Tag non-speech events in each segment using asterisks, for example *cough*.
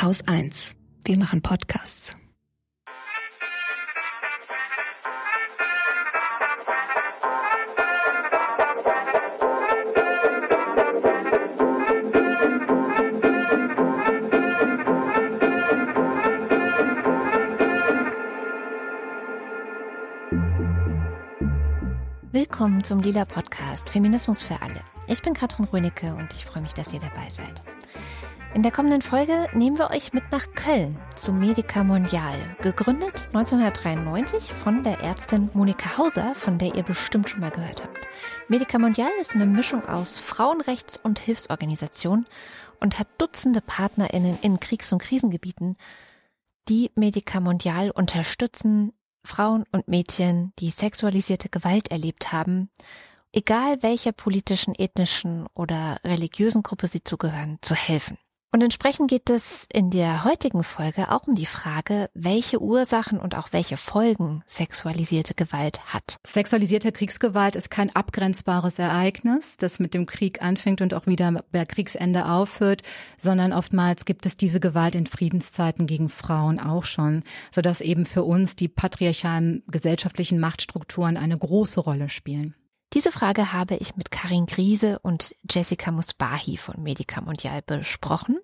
Haus 1. Wir machen Podcasts. Willkommen zum Lila Podcast Feminismus für alle. Ich bin Katrin Rönecke und ich freue mich, dass ihr dabei seid. In der kommenden Folge nehmen wir euch mit nach Köln zum Medica Mondial, gegründet 1993 von der Ärztin Monika Hauser, von der ihr bestimmt schon mal gehört habt. Medica Mondial ist eine Mischung aus Frauenrechts- und Hilfsorganisation und hat Dutzende PartnerInnen in Kriegs- und Krisengebieten, die Medica Mondial unterstützen, Frauen und Mädchen, die sexualisierte Gewalt erlebt haben, egal welcher politischen, ethnischen oder religiösen Gruppe sie zugehören, zu helfen. Und entsprechend geht es in der heutigen Folge auch um die Frage, welche Ursachen und auch welche Folgen sexualisierte Gewalt hat. Sexualisierte Kriegsgewalt ist kein abgrenzbares Ereignis, das mit dem Krieg anfängt und auch wieder bei Kriegsende aufhört, sondern oftmals gibt es diese Gewalt in Friedenszeiten gegen Frauen auch schon, sodass eben für uns die patriarchalen gesellschaftlichen Machtstrukturen eine große Rolle spielen. Diese Frage habe ich mit Karin Griese und Jessica Musbahi von Medica Mondial besprochen.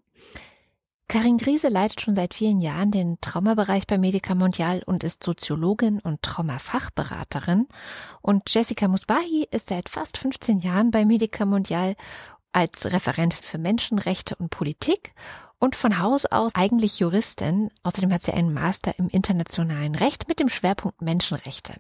Karin Griese leitet schon seit vielen Jahren den Traumabereich bei Medica Mondial und ist Soziologin und Traumafachberaterin. Und Jessica Musbahi ist seit fast 15 Jahren bei Medica Mondial als Referentin für Menschenrechte und Politik und von Haus aus eigentlich Juristin. Außerdem hat sie einen Master im internationalen Recht mit dem Schwerpunkt Menschenrechte.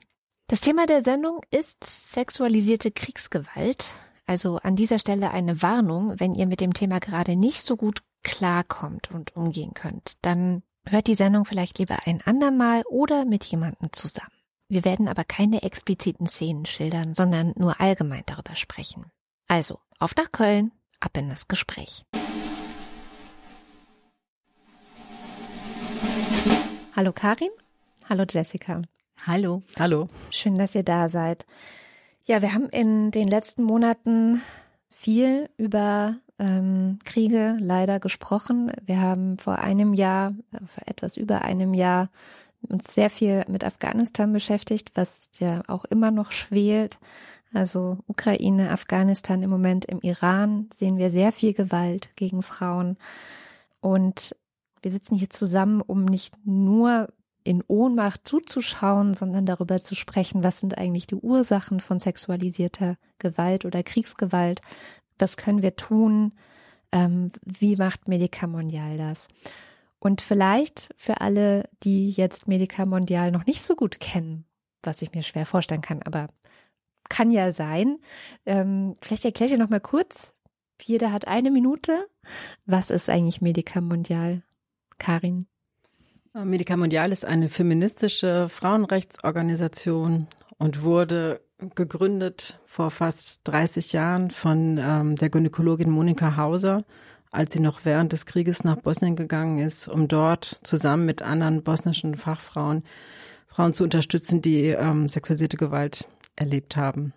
Das Thema der Sendung ist sexualisierte Kriegsgewalt. Also an dieser Stelle eine Warnung, wenn ihr mit dem Thema gerade nicht so gut klarkommt und umgehen könnt, dann hört die Sendung vielleicht lieber ein andermal oder mit jemandem zusammen. Wir werden aber keine expliziten Szenen schildern, sondern nur allgemein darüber sprechen. Also, auf nach Köln, ab in das Gespräch. Hallo Karin. Hallo Jessica. Hallo. Hallo. Schön, dass ihr da seid. Ja, wir haben in den letzten Monaten viel über ähm, Kriege leider gesprochen. Wir haben vor einem Jahr, vor etwas über einem Jahr, uns sehr viel mit Afghanistan beschäftigt, was ja auch immer noch schwelt. Also Ukraine, Afghanistan im Moment im Iran sehen wir sehr viel Gewalt gegen Frauen. Und wir sitzen hier zusammen, um nicht nur in Ohnmacht zuzuschauen, sondern darüber zu sprechen, was sind eigentlich die Ursachen von sexualisierter Gewalt oder Kriegsgewalt, was können wir tun, ähm, wie macht Medica Mondial das? Und vielleicht für alle, die jetzt Medica Mondial noch nicht so gut kennen, was ich mir schwer vorstellen kann, aber kann ja sein. Ähm, vielleicht erklärt ihr noch mal kurz, jeder hat eine Minute. Was ist eigentlich Medica Mondial? Karin? Medica Mondial ist eine feministische Frauenrechtsorganisation und wurde gegründet vor fast 30 Jahren von ähm, der Gynäkologin Monika Hauser, als sie noch während des Krieges nach Bosnien gegangen ist, um dort zusammen mit anderen bosnischen Fachfrauen Frauen zu unterstützen, die ähm, sexualisierte Gewalt erlebt haben.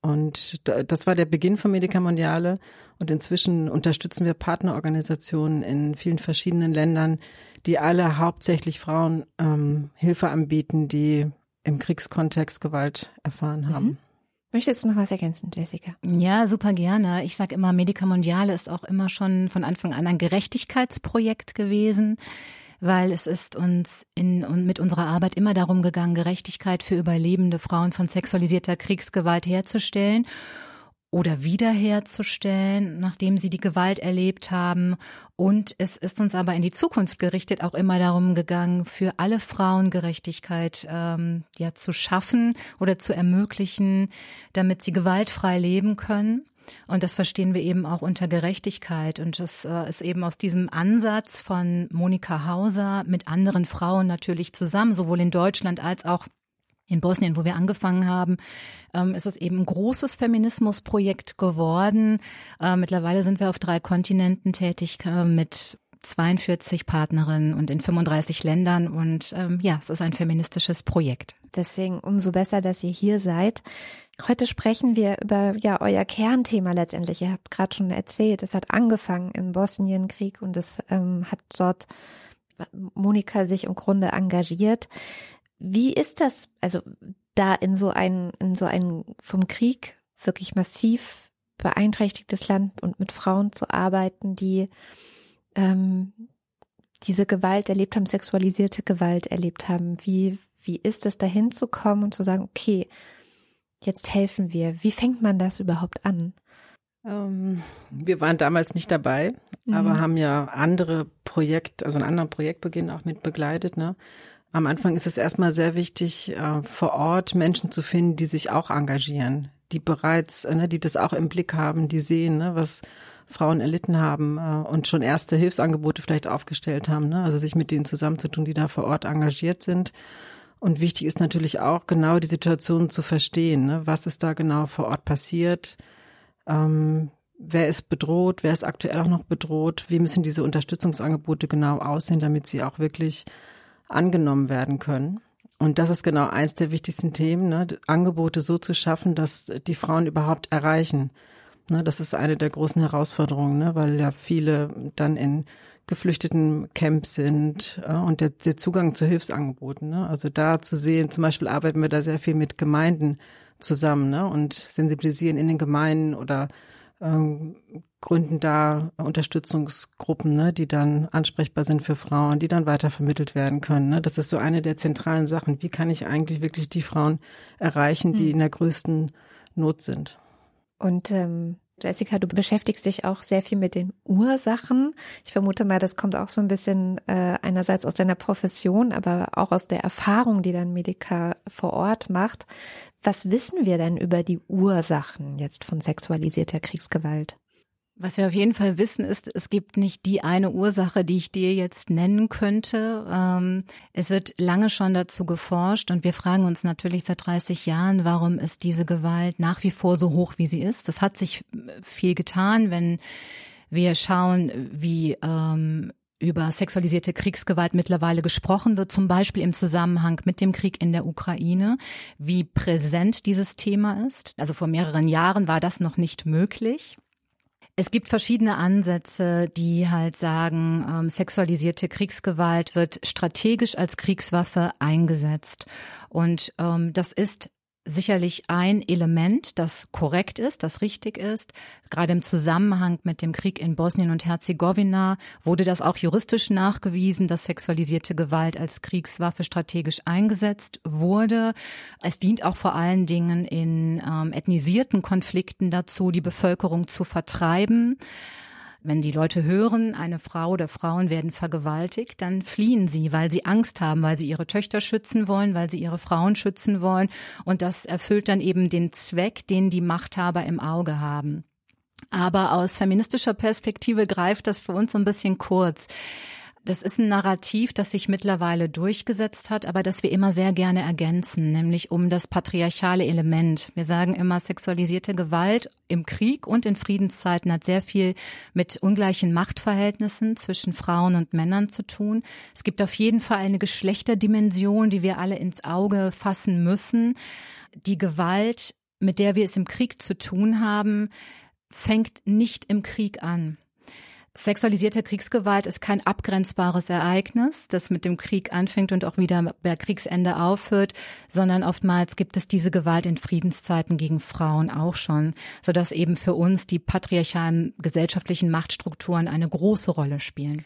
Und das war der Beginn von Medica Mondiale. Und inzwischen unterstützen wir Partnerorganisationen in vielen verschiedenen Ländern, die alle hauptsächlich Frauen ähm, Hilfe anbieten, die im Kriegskontext Gewalt erfahren haben. Mhm. Möchtest du noch was ergänzen, Jessica? Ja, super gerne. Ich sage immer, Medica Mondiale ist auch immer schon von Anfang an ein Gerechtigkeitsprojekt gewesen, weil es ist uns in und mit unserer Arbeit immer darum gegangen, Gerechtigkeit für überlebende Frauen von sexualisierter Kriegsgewalt herzustellen oder wiederherzustellen, nachdem sie die Gewalt erlebt haben. Und es ist uns aber in die Zukunft gerichtet auch immer darum gegangen, für alle Frauen Gerechtigkeit ähm, ja zu schaffen oder zu ermöglichen, damit sie gewaltfrei leben können. Und das verstehen wir eben auch unter Gerechtigkeit. Und das äh, ist eben aus diesem Ansatz von Monika Hauser mit anderen Frauen natürlich zusammen, sowohl in Deutschland als auch in Bosnien, wo wir angefangen haben, ähm, ist es eben ein großes Feminismusprojekt geworden. Äh, mittlerweile sind wir auf drei Kontinenten tätig äh, mit 42 Partnerinnen und in 35 Ländern. Und ähm, ja, es ist ein feministisches Projekt. Deswegen umso besser, dass ihr hier seid. Heute sprechen wir über ja euer Kernthema letztendlich. Ihr habt gerade schon erzählt, es hat angefangen im Bosnienkrieg und es ähm, hat dort Monika sich im Grunde engagiert. Wie ist das, also da in so ein in so ein vom Krieg wirklich massiv beeinträchtigtes Land und mit Frauen zu arbeiten, die ähm, diese Gewalt erlebt haben, sexualisierte Gewalt erlebt haben. Wie, wie ist es, dahin zu kommen und zu sagen, okay, jetzt helfen wir. Wie fängt man das überhaupt an? Ähm, wir waren damals nicht dabei, mhm. aber haben ja andere Projekt, also einen anderen Projektbeginn auch mit begleitet. Ne? Am Anfang ist es erstmal sehr wichtig, äh, vor Ort Menschen zu finden, die sich auch engagieren, die bereits, äh, ne, die das auch im Blick haben, die sehen, ne, was Frauen erlitten haben äh, und schon erste Hilfsangebote vielleicht aufgestellt haben, ne? also sich mit denen zusammenzutun, die da vor Ort engagiert sind. Und wichtig ist natürlich auch genau die Situation zu verstehen. Was ist da genau vor Ort passiert? Ähm, wer ist bedroht? Wer ist aktuell auch noch bedroht? Wie müssen diese Unterstützungsangebote genau aussehen, damit sie auch wirklich angenommen werden können? Und das ist genau eins der wichtigsten Themen, ne? Angebote so zu schaffen, dass die Frauen überhaupt erreichen. Ne? Das ist eine der großen Herausforderungen, ne? weil ja viele dann in geflüchteten Camps sind äh, und der, der Zugang zu Hilfsangeboten. Ne? Also da zu sehen, zum Beispiel arbeiten wir da sehr viel mit Gemeinden zusammen ne? und sensibilisieren in den Gemeinden oder ähm, gründen da Unterstützungsgruppen, ne, die dann ansprechbar sind für Frauen, die dann weitervermittelt werden können. Ne? Das ist so eine der zentralen Sachen. Wie kann ich eigentlich wirklich die Frauen erreichen, die hm. in der größten Not sind? Und ähm, Jessica, du beschäftigst dich auch sehr viel mit den Ursachen. Ich vermute mal, das kommt auch so ein bisschen äh, einerseits aus deiner Profession, aber auch aus der Erfahrung, die dein Medica vor Ort macht. Was wissen wir denn über die Ursachen jetzt von sexualisierter Kriegsgewalt? Was wir auf jeden Fall wissen, ist, es gibt nicht die eine Ursache, die ich dir jetzt nennen könnte. Ähm, es wird lange schon dazu geforscht und wir fragen uns natürlich seit 30 Jahren, warum ist diese Gewalt nach wie vor so hoch, wie sie ist. Das hat sich viel getan, wenn wir schauen, wie ähm, über sexualisierte Kriegsgewalt mittlerweile gesprochen wird, zum Beispiel im Zusammenhang mit dem Krieg in der Ukraine, wie präsent dieses Thema ist. Also vor mehreren Jahren war das noch nicht möglich. Es gibt verschiedene Ansätze, die halt sagen, ähm, sexualisierte Kriegsgewalt wird strategisch als Kriegswaffe eingesetzt. Und ähm, das ist sicherlich ein Element, das korrekt ist, das richtig ist. Gerade im Zusammenhang mit dem Krieg in Bosnien und Herzegowina wurde das auch juristisch nachgewiesen, dass sexualisierte Gewalt als Kriegswaffe strategisch eingesetzt wurde. Es dient auch vor allen Dingen in ähm, ethnisierten Konflikten dazu, die Bevölkerung zu vertreiben. Wenn die Leute hören, eine Frau oder Frauen werden vergewaltigt, dann fliehen sie, weil sie Angst haben, weil sie ihre Töchter schützen wollen, weil sie ihre Frauen schützen wollen. Und das erfüllt dann eben den Zweck, den die Machthaber im Auge haben. Aber aus feministischer Perspektive greift das für uns so ein bisschen kurz. Das ist ein Narrativ, das sich mittlerweile durchgesetzt hat, aber das wir immer sehr gerne ergänzen, nämlich um das patriarchale Element. Wir sagen immer, sexualisierte Gewalt im Krieg und in Friedenszeiten hat sehr viel mit ungleichen Machtverhältnissen zwischen Frauen und Männern zu tun. Es gibt auf jeden Fall eine Geschlechterdimension, die wir alle ins Auge fassen müssen. Die Gewalt, mit der wir es im Krieg zu tun haben, fängt nicht im Krieg an. Sexualisierte Kriegsgewalt ist kein abgrenzbares Ereignis, das mit dem Krieg anfängt und auch wieder bei Kriegsende aufhört, sondern oftmals gibt es diese Gewalt in Friedenszeiten gegen Frauen auch schon, sodass eben für uns die patriarchalen gesellschaftlichen Machtstrukturen eine große Rolle spielen.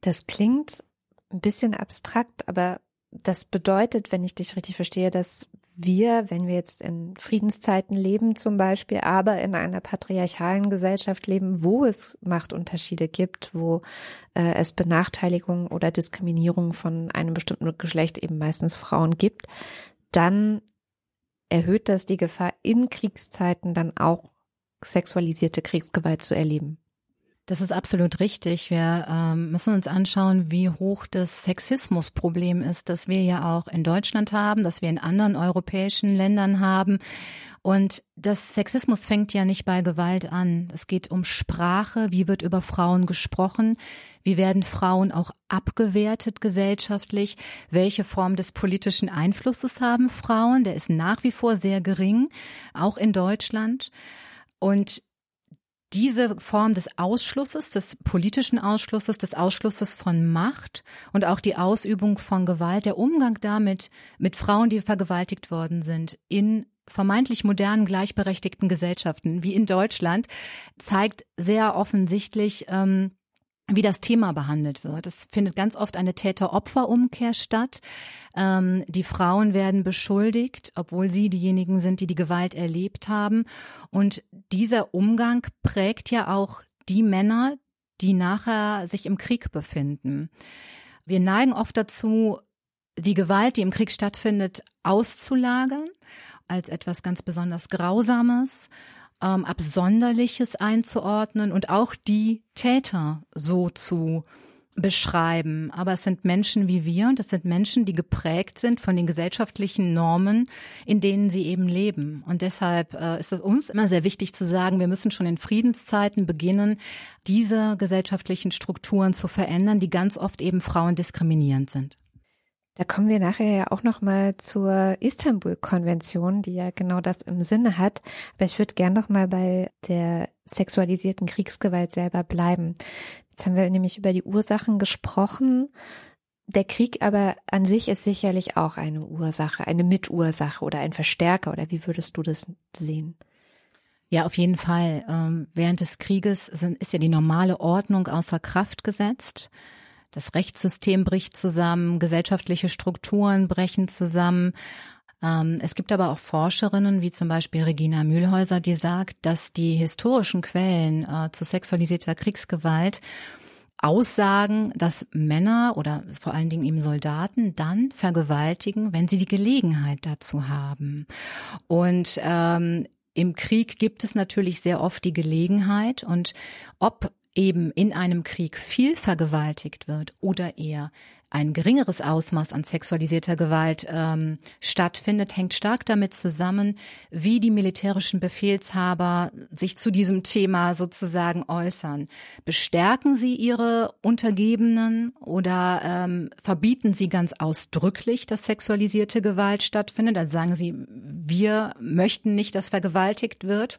Das klingt ein bisschen abstrakt, aber das bedeutet, wenn ich dich richtig verstehe, dass wir, wenn wir jetzt in Friedenszeiten leben zum Beispiel, aber in einer patriarchalen Gesellschaft leben, wo es Machtunterschiede gibt, wo äh, es Benachteiligung oder Diskriminierung von einem bestimmten Geschlecht, eben meistens Frauen gibt, dann erhöht das die Gefahr, in Kriegszeiten dann auch sexualisierte Kriegsgewalt zu erleben. Das ist absolut richtig. Wir ähm, müssen uns anschauen, wie hoch das Sexismusproblem ist, das wir ja auch in Deutschland haben, das wir in anderen europäischen Ländern haben. Und das Sexismus fängt ja nicht bei Gewalt an. Es geht um Sprache. Wie wird über Frauen gesprochen? Wie werden Frauen auch abgewertet gesellschaftlich? Welche Form des politischen Einflusses haben Frauen? Der ist nach wie vor sehr gering, auch in Deutschland. Und diese Form des Ausschlusses, des politischen Ausschlusses, des Ausschlusses von Macht und auch die Ausübung von Gewalt, der Umgang damit mit Frauen, die vergewaltigt worden sind, in vermeintlich modernen, gleichberechtigten Gesellschaften wie in Deutschland, zeigt sehr offensichtlich, ähm, wie das Thema behandelt wird. Es findet ganz oft eine Täter-Opfer-Umkehr statt. Ähm, die Frauen werden beschuldigt, obwohl sie diejenigen sind, die die Gewalt erlebt haben. Und dieser Umgang prägt ja auch die Männer, die nachher sich im Krieg befinden. Wir neigen oft dazu, die Gewalt, die im Krieg stattfindet, auszulagern als etwas ganz besonders Grausames ähm, Absonderliches einzuordnen und auch die Täter so zu beschreiben. Aber es sind Menschen wie wir und es sind Menschen, die geprägt sind von den gesellschaftlichen Normen, in denen sie eben leben. Und deshalb äh, ist es uns immer sehr wichtig zu sagen, wir müssen schon in Friedenszeiten beginnen, diese gesellschaftlichen Strukturen zu verändern, die ganz oft eben Frauen diskriminierend sind. Da kommen wir nachher ja auch noch mal zur Istanbul-Konvention, die ja genau das im Sinne hat. Aber ich würde gern noch mal bei der sexualisierten Kriegsgewalt selber bleiben. Jetzt haben wir nämlich über die Ursachen gesprochen. Der Krieg aber an sich ist sicherlich auch eine Ursache, eine Mitursache oder ein Verstärker. Oder wie würdest du das sehen? Ja, auf jeden Fall. Ähm, während des Krieges ist ja die normale Ordnung außer Kraft gesetzt. Das Rechtssystem bricht zusammen, gesellschaftliche Strukturen brechen zusammen. Ähm, es gibt aber auch Forscherinnen, wie zum Beispiel Regina Mühlhäuser, die sagt, dass die historischen Quellen äh, zu sexualisierter Kriegsgewalt aussagen, dass Männer oder vor allen Dingen eben Soldaten dann vergewaltigen, wenn sie die Gelegenheit dazu haben. Und ähm, im Krieg gibt es natürlich sehr oft die Gelegenheit und ob eben in einem Krieg viel vergewaltigt wird oder eher ein geringeres Ausmaß an sexualisierter Gewalt ähm, stattfindet, hängt stark damit zusammen, wie die militärischen Befehlshaber sich zu diesem Thema sozusagen äußern. Bestärken sie ihre Untergebenen oder ähm, verbieten sie ganz ausdrücklich, dass sexualisierte Gewalt stattfindet? Also sagen sie, wir möchten nicht, dass vergewaltigt wird.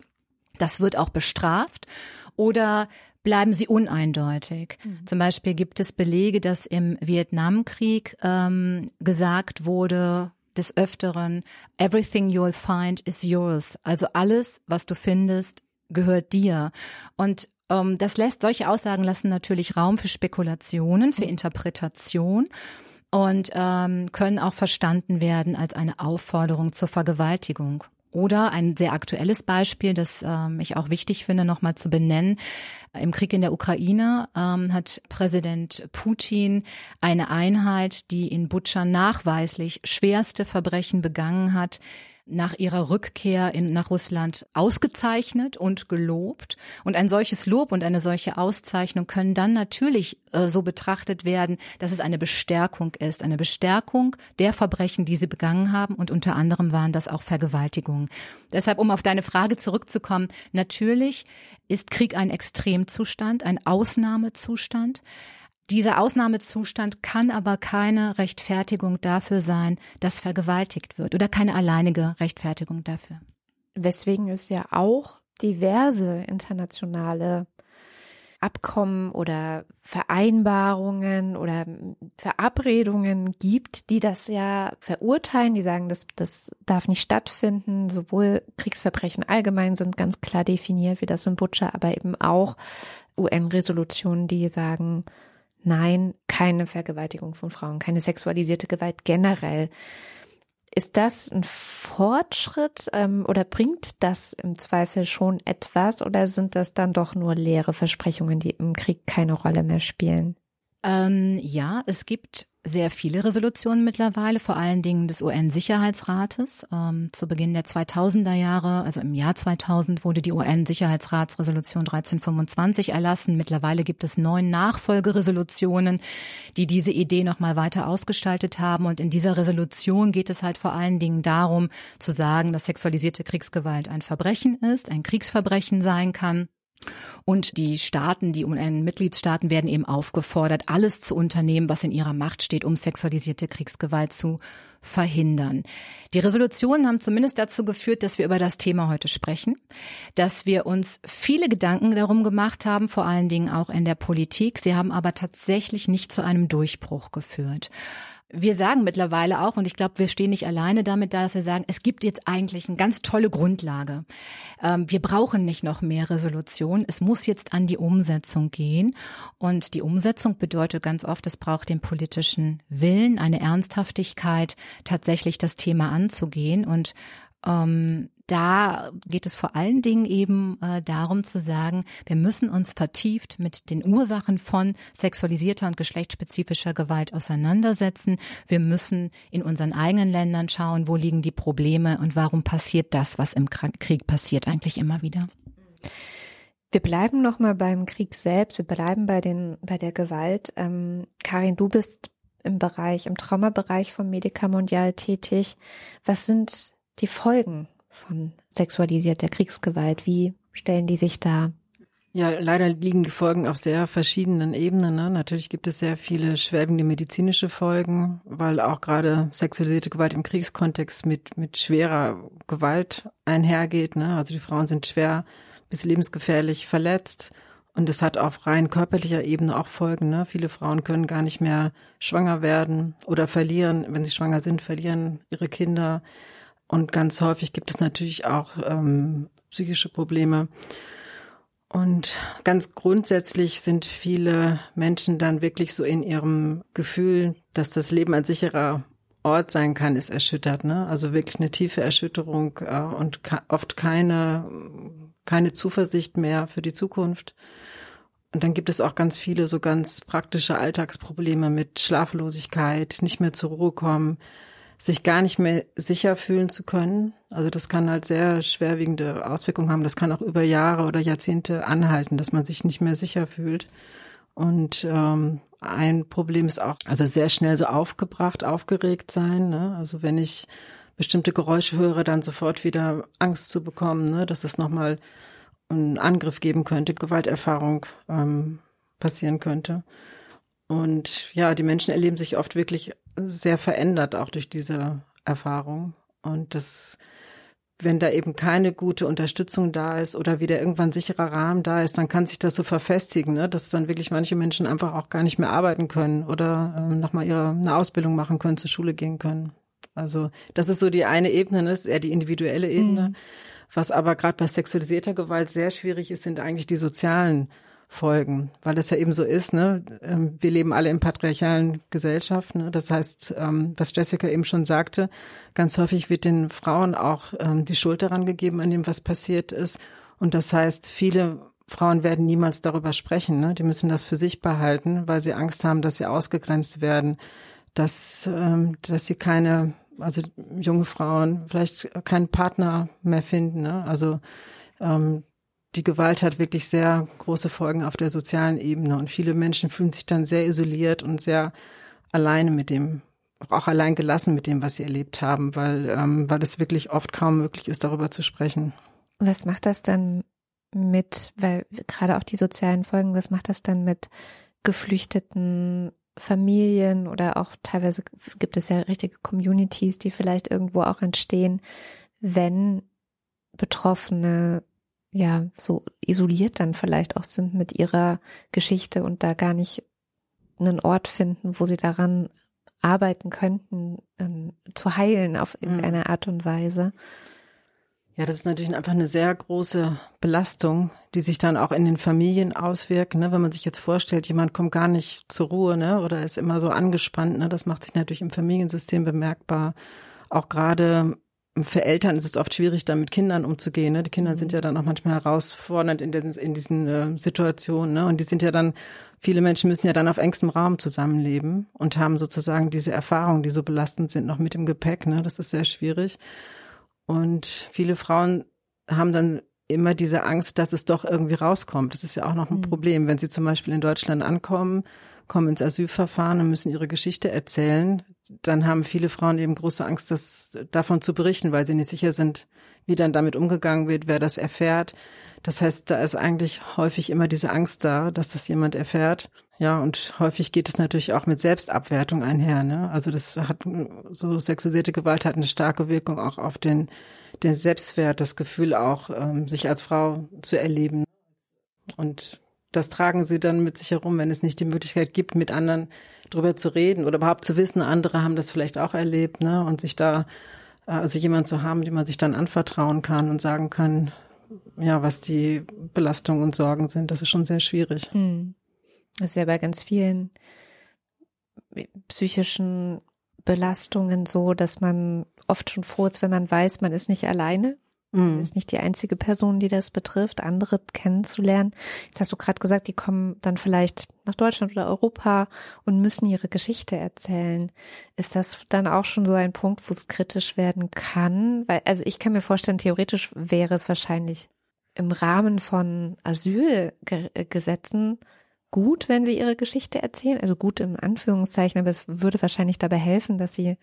Das wird auch bestraft. Oder bleiben sie uneindeutig. Mhm. Zum Beispiel gibt es Belege, dass im Vietnamkrieg ähm, gesagt wurde, des Öfteren, everything you'll find is yours. Also alles, was du findest, gehört dir. Und ähm, das lässt, solche Aussagen lassen natürlich Raum für Spekulationen, für mhm. Interpretation und ähm, können auch verstanden werden als eine Aufforderung zur Vergewaltigung. Oder ein sehr aktuelles Beispiel, das ähm, ich auch wichtig finde, nochmal zu benennen. Im Krieg in der Ukraine ähm, hat Präsident Putin eine Einheit, die in Butscha nachweislich schwerste Verbrechen begangen hat, nach ihrer Rückkehr in, nach Russland ausgezeichnet und gelobt. Und ein solches Lob und eine solche Auszeichnung können dann natürlich äh, so betrachtet werden, dass es eine Bestärkung ist, eine Bestärkung der Verbrechen, die sie begangen haben. Und unter anderem waren das auch Vergewaltigungen. Deshalb, um auf deine Frage zurückzukommen, natürlich ist Krieg ein Extremzustand, ein Ausnahmezustand. Dieser Ausnahmezustand kann aber keine Rechtfertigung dafür sein, dass vergewaltigt wird oder keine alleinige Rechtfertigung dafür. Weswegen es ja auch diverse internationale Abkommen oder Vereinbarungen oder Verabredungen gibt, die das ja verurteilen, die sagen, das, das darf nicht stattfinden. Sowohl Kriegsverbrechen allgemein sind ganz klar definiert, wie das in Butcher, aber eben auch UN-Resolutionen, die sagen, Nein, keine Vergewaltigung von Frauen, keine sexualisierte Gewalt generell. Ist das ein Fortschritt ähm, oder bringt das im Zweifel schon etwas oder sind das dann doch nur leere Versprechungen, die im Krieg keine Rolle mehr spielen? Ähm, ja, es gibt sehr viele Resolutionen mittlerweile, vor allen Dingen des UN-Sicherheitsrates. Ähm, zu Beginn der 2000er Jahre, also im Jahr 2000, wurde die UN-Sicherheitsratsresolution 1325 erlassen. Mittlerweile gibt es neun Nachfolgeresolutionen, die diese Idee nochmal weiter ausgestaltet haben. Und in dieser Resolution geht es halt vor allen Dingen darum, zu sagen, dass sexualisierte Kriegsgewalt ein Verbrechen ist, ein Kriegsverbrechen sein kann und die Staaten, die UN-Mitgliedstaaten werden eben aufgefordert, alles zu unternehmen, was in ihrer Macht steht, um sexualisierte Kriegsgewalt zu verhindern. Die Resolutionen haben zumindest dazu geführt, dass wir über das Thema heute sprechen, dass wir uns viele Gedanken darum gemacht haben, vor allen Dingen auch in der Politik. Sie haben aber tatsächlich nicht zu einem Durchbruch geführt. Wir sagen mittlerweile auch, und ich glaube, wir stehen nicht alleine damit da, dass wir sagen, es gibt jetzt eigentlich eine ganz tolle Grundlage. Ähm, wir brauchen nicht noch mehr Resolution. Es muss jetzt an die Umsetzung gehen. Und die Umsetzung bedeutet ganz oft, es braucht den politischen Willen, eine Ernsthaftigkeit, tatsächlich das Thema anzugehen. Und ähm, da geht es vor allen Dingen eben äh, darum zu sagen, wir müssen uns vertieft mit den Ursachen von sexualisierter und geschlechtsspezifischer Gewalt auseinandersetzen. Wir müssen in unseren eigenen Ländern schauen, wo liegen die Probleme und warum passiert das, was im Krieg passiert, eigentlich immer wieder. Wir bleiben noch mal beim Krieg selbst. Wir bleiben bei den bei der Gewalt. Ähm, Karin, du bist im Bereich, im Traumabereich vom Medica Mondial tätig. Was sind die Folgen von sexualisierter Kriegsgewalt? Wie stellen die sich dar? Ja, leider liegen die Folgen auf sehr verschiedenen Ebenen. Ne? Natürlich gibt es sehr viele schwerwiegende medizinische Folgen, weil auch gerade sexualisierte Gewalt im Kriegskontext mit, mit schwerer Gewalt einhergeht. Ne? Also die Frauen sind schwer bis lebensgefährlich verletzt. Und es hat auf rein körperlicher Ebene auch Folgen. Ne? Viele Frauen können gar nicht mehr schwanger werden oder verlieren, wenn sie schwanger sind, verlieren ihre Kinder. Und ganz häufig gibt es natürlich auch ähm, psychische Probleme. Und ganz grundsätzlich sind viele Menschen dann wirklich so in ihrem Gefühl, dass das Leben ein sicherer Ort sein kann, ist erschüttert. Ne? Also wirklich eine tiefe Erschütterung äh, und oft keine, keine Zuversicht mehr für die Zukunft. Und dann gibt es auch ganz viele so ganz praktische Alltagsprobleme mit Schlaflosigkeit, nicht mehr zur Ruhe kommen, sich gar nicht mehr sicher fühlen zu können. Also das kann halt sehr schwerwiegende Auswirkungen haben. Das kann auch über Jahre oder Jahrzehnte anhalten, dass man sich nicht mehr sicher fühlt. Und ähm, ein Problem ist auch, also sehr schnell so aufgebracht, aufgeregt sein. Ne? Also wenn ich bestimmte Geräusche höre, dann sofort wieder Angst zu bekommen, ne? dass es nochmal einen Angriff geben könnte, Gewalterfahrung ähm, passieren könnte. Und ja, die Menschen erleben sich oft wirklich sehr verändert, auch durch diese Erfahrung. Und das, wenn da eben keine gute Unterstützung da ist oder wieder irgendwann sicherer Rahmen da ist, dann kann sich das so verfestigen, ne? dass dann wirklich manche Menschen einfach auch gar nicht mehr arbeiten können oder ähm, nochmal ihre eine Ausbildung machen können, zur Schule gehen können. Also das ist so die eine Ebene, ne? das ist eher die individuelle Ebene. Mhm. Was aber gerade bei sexualisierter Gewalt sehr schwierig ist, sind eigentlich die sozialen folgen, weil das ja eben so ist. Ne? Ähm, wir leben alle in patriarchalen Gesellschaften. Ne? Das heißt, ähm, was Jessica eben schon sagte, ganz häufig wird den Frauen auch ähm, die Schuld daran gegeben, an dem, was passiert ist. Und das heißt, viele Frauen werden niemals darüber sprechen. Ne? Die müssen das für sich behalten, weil sie Angst haben, dass sie ausgegrenzt werden, dass, dass sie keine, also junge Frauen vielleicht keinen Partner mehr finden. Ne? Also die Gewalt hat wirklich sehr große Folgen auf der sozialen Ebene und viele Menschen fühlen sich dann sehr isoliert und sehr alleine mit dem, auch allein gelassen mit dem, was sie erlebt haben, weil, ähm, weil es wirklich oft kaum möglich ist, darüber zu sprechen. Was macht das dann mit, weil gerade auch die sozialen Folgen, was macht das dann mit geflüchteten Familien oder auch teilweise gibt es ja richtige Communities, die vielleicht irgendwo auch entstehen, wenn Betroffene ja so isoliert dann vielleicht auch sind mit ihrer Geschichte und da gar nicht einen Ort finden, wo sie daran arbeiten könnten, ähm, zu heilen auf mhm. irgendeine Art und Weise. Ja, das ist natürlich einfach eine sehr große Belastung, die sich dann auch in den Familien auswirkt. Ne? Wenn man sich jetzt vorstellt, jemand kommt gar nicht zur Ruhe ne? oder ist immer so angespannt, ne? das macht sich natürlich im Familiensystem bemerkbar. Auch gerade für Eltern ist es oft schwierig, da mit Kindern umzugehen. Ne? Die Kinder sind ja dann auch manchmal herausfordernd in, den, in diesen äh, Situationen. Ne? Und die sind ja dann, viele Menschen müssen ja dann auf engstem Raum zusammenleben und haben sozusagen diese Erfahrungen, die so belastend sind, noch mit im Gepäck. Ne? Das ist sehr schwierig. Und viele Frauen haben dann immer diese Angst, dass es doch irgendwie rauskommt. Das ist ja auch noch ein mhm. Problem, wenn sie zum Beispiel in Deutschland ankommen, kommen ins Asylverfahren und müssen ihre Geschichte erzählen, dann haben viele Frauen eben große Angst, das davon zu berichten, weil sie nicht sicher sind, wie dann damit umgegangen wird, wer das erfährt. Das heißt, da ist eigentlich häufig immer diese Angst da, dass das jemand erfährt. Ja, und häufig geht es natürlich auch mit Selbstabwertung einher. Ne? Also das hat so sexualisierte Gewalt hat eine starke Wirkung auch auf den, den Selbstwert, das Gefühl auch, ähm, sich als Frau zu erleben. Und das tragen sie dann mit sich herum, wenn es nicht die Möglichkeit gibt, mit anderen drüber zu reden oder überhaupt zu wissen, andere haben das vielleicht auch erlebt, ne? Und sich da, äh, also jemand zu haben, dem man sich dann anvertrauen kann und sagen kann, ja, was die Belastungen und Sorgen sind, das ist schon sehr schwierig. Hm. Das ist ja bei ganz vielen psychischen Belastungen so, dass man oft schon froh ist, wenn man weiß, man ist nicht alleine. Mhm. Ist nicht die einzige Person, die das betrifft, andere kennenzulernen. Jetzt hast du gerade gesagt, die kommen dann vielleicht nach Deutschland oder Europa und müssen ihre Geschichte erzählen. Ist das dann auch schon so ein Punkt, wo es kritisch werden kann? Weil, also ich kann mir vorstellen, theoretisch wäre es wahrscheinlich im Rahmen von Asylgesetzen gut, wenn sie ihre Geschichte erzählen. Also gut im Anführungszeichen, aber es würde wahrscheinlich dabei helfen, dass sie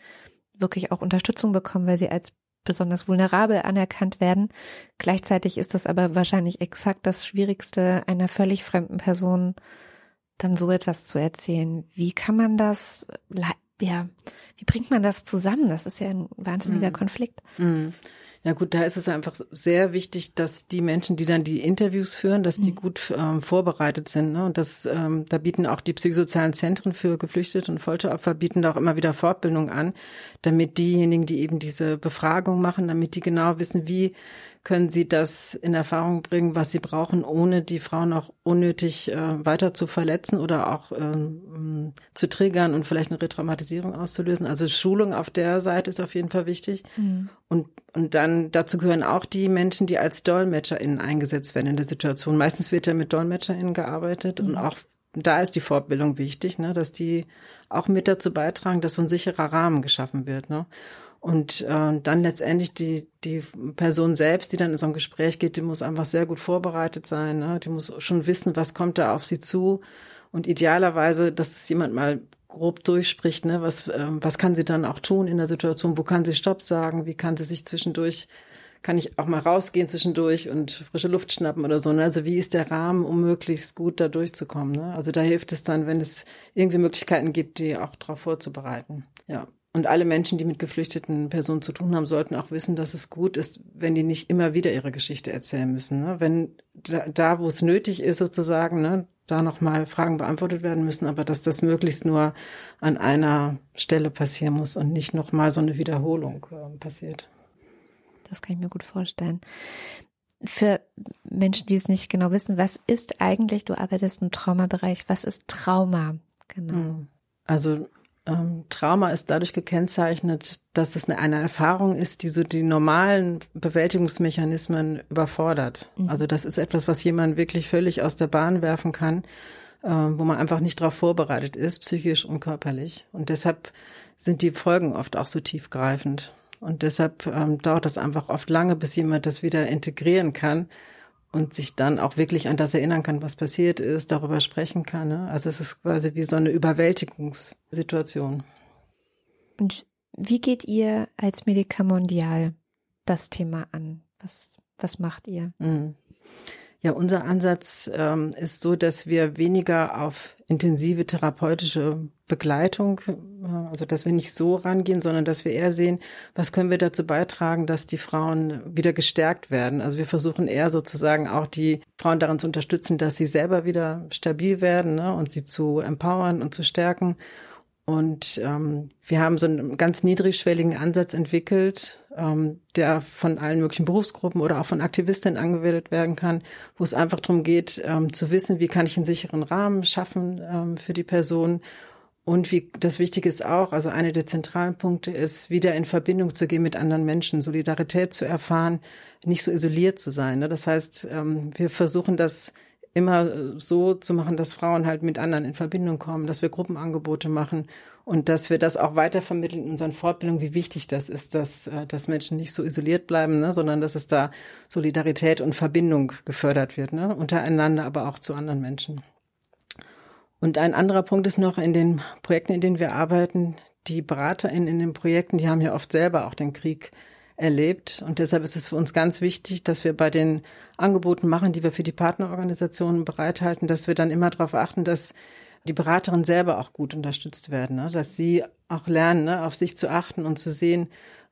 wirklich auch Unterstützung bekommen, weil sie als besonders vulnerabel anerkannt werden. Gleichzeitig ist das aber wahrscheinlich exakt das Schwierigste einer völlig fremden Person, dann so etwas zu erzählen. Wie kann man das, ja, wie bringt man das zusammen? Das ist ja ein wahnsinniger mm. Konflikt. Mm. Ja gut, da ist es einfach sehr wichtig, dass die Menschen, die dann die Interviews führen, dass die mhm. gut ähm, vorbereitet sind. Ne? Und das, ähm, da bieten auch die psychosozialen Zentren für Geflüchtete und Folteropfer bieten da auch immer wieder Fortbildung an, damit diejenigen, die eben diese Befragung machen, damit die genau wissen, wie können sie das in Erfahrung bringen, was sie brauchen, ohne die Frauen auch unnötig äh, weiter zu verletzen oder auch ähm, zu triggern und vielleicht eine Retraumatisierung auszulösen. Also Schulung auf der Seite ist auf jeden Fall wichtig. Mhm. Und, und dann dazu gehören auch die Menschen, die als DolmetscherInnen eingesetzt werden in der Situation. Meistens wird ja mit DolmetscherInnen gearbeitet mhm. und auch da ist die Fortbildung wichtig, ne, dass die auch mit dazu beitragen, dass so ein sicherer Rahmen geschaffen wird. Ne? Und äh, dann letztendlich die, die Person selbst, die dann in so ein Gespräch geht, die muss einfach sehr gut vorbereitet sein. Ne? Die muss schon wissen, was kommt da auf sie zu. Und idealerweise, dass es jemand mal grob durchspricht, ne? was, äh, was kann sie dann auch tun in der Situation, wo kann sie Stopp sagen, wie kann sie sich zwischendurch, kann ich auch mal rausgehen zwischendurch und frische Luft schnappen oder so. Ne? Also wie ist der Rahmen, um möglichst gut da durchzukommen? Ne? Also da hilft es dann, wenn es irgendwie Möglichkeiten gibt, die auch darauf vorzubereiten. Ja. Und alle Menschen, die mit geflüchteten Personen zu tun haben, sollten auch wissen, dass es gut ist, wenn die nicht immer wieder ihre Geschichte erzählen müssen. Ne? Wenn da, da, wo es nötig ist, sozusagen, ne, da nochmal Fragen beantwortet werden müssen, aber dass das möglichst nur an einer Stelle passieren muss und nicht nochmal so eine Wiederholung äh, passiert. Das kann ich mir gut vorstellen. Für Menschen, die es nicht genau wissen, was ist eigentlich, du arbeitest im Traumabereich, was ist Trauma? Genau. Hm. Also ähm, Trauma ist dadurch gekennzeichnet, dass es eine, eine, Erfahrung ist, die so die normalen Bewältigungsmechanismen überfordert. Mhm. Also das ist etwas, was jemand wirklich völlig aus der Bahn werfen kann, äh, wo man einfach nicht darauf vorbereitet ist, psychisch und körperlich. Und deshalb sind die Folgen oft auch so tiefgreifend. Und deshalb ähm, dauert das einfach oft lange, bis jemand das wieder integrieren kann und sich dann auch wirklich an das erinnern kann, was passiert ist, darüber sprechen kann. Ne? Also es ist quasi wie so eine Überwältigungssituation. Und wie geht ihr als Medica Mondial das Thema an? Was, was macht ihr? Mhm. Ja, unser Ansatz ähm, ist so, dass wir weniger auf intensive therapeutische Begleitung, äh, also dass wir nicht so rangehen, sondern dass wir eher sehen, was können wir dazu beitragen, dass die Frauen wieder gestärkt werden. Also wir versuchen eher sozusagen auch die Frauen darin zu unterstützen, dass sie selber wieder stabil werden ne, und sie zu empowern und zu stärken. Und ähm, wir haben so einen ganz niedrigschwelligen Ansatz entwickelt, ähm, der von allen möglichen Berufsgruppen oder auch von Aktivistinnen angewendet werden kann, wo es einfach darum geht, ähm, zu wissen, wie kann ich einen sicheren Rahmen schaffen ähm, für die Person Und wie das Wichtige ist auch, also eine der zentralen Punkte ist, wieder in Verbindung zu gehen mit anderen Menschen, Solidarität zu erfahren, nicht so isoliert zu sein. Ne? Das heißt, ähm, wir versuchen das immer so zu machen, dass Frauen halt mit anderen in Verbindung kommen, dass wir Gruppenangebote machen und dass wir das auch weitervermitteln in unseren Fortbildungen, wie wichtig das ist, dass, äh, dass Menschen nicht so isoliert bleiben, ne, sondern dass es da Solidarität und Verbindung gefördert wird, ne, untereinander, aber auch zu anderen Menschen. Und ein anderer Punkt ist noch in den Projekten, in denen wir arbeiten, die BeraterInnen in den Projekten, die haben ja oft selber auch den Krieg erlebt. Und deshalb ist es für uns ganz wichtig, dass wir bei den Angeboten machen, die wir für die Partnerorganisationen bereithalten, dass wir dann immer darauf achten, dass die Beraterinnen selber auch gut unterstützt werden, ne? dass sie auch lernen, ne? auf sich zu achten und zu sehen,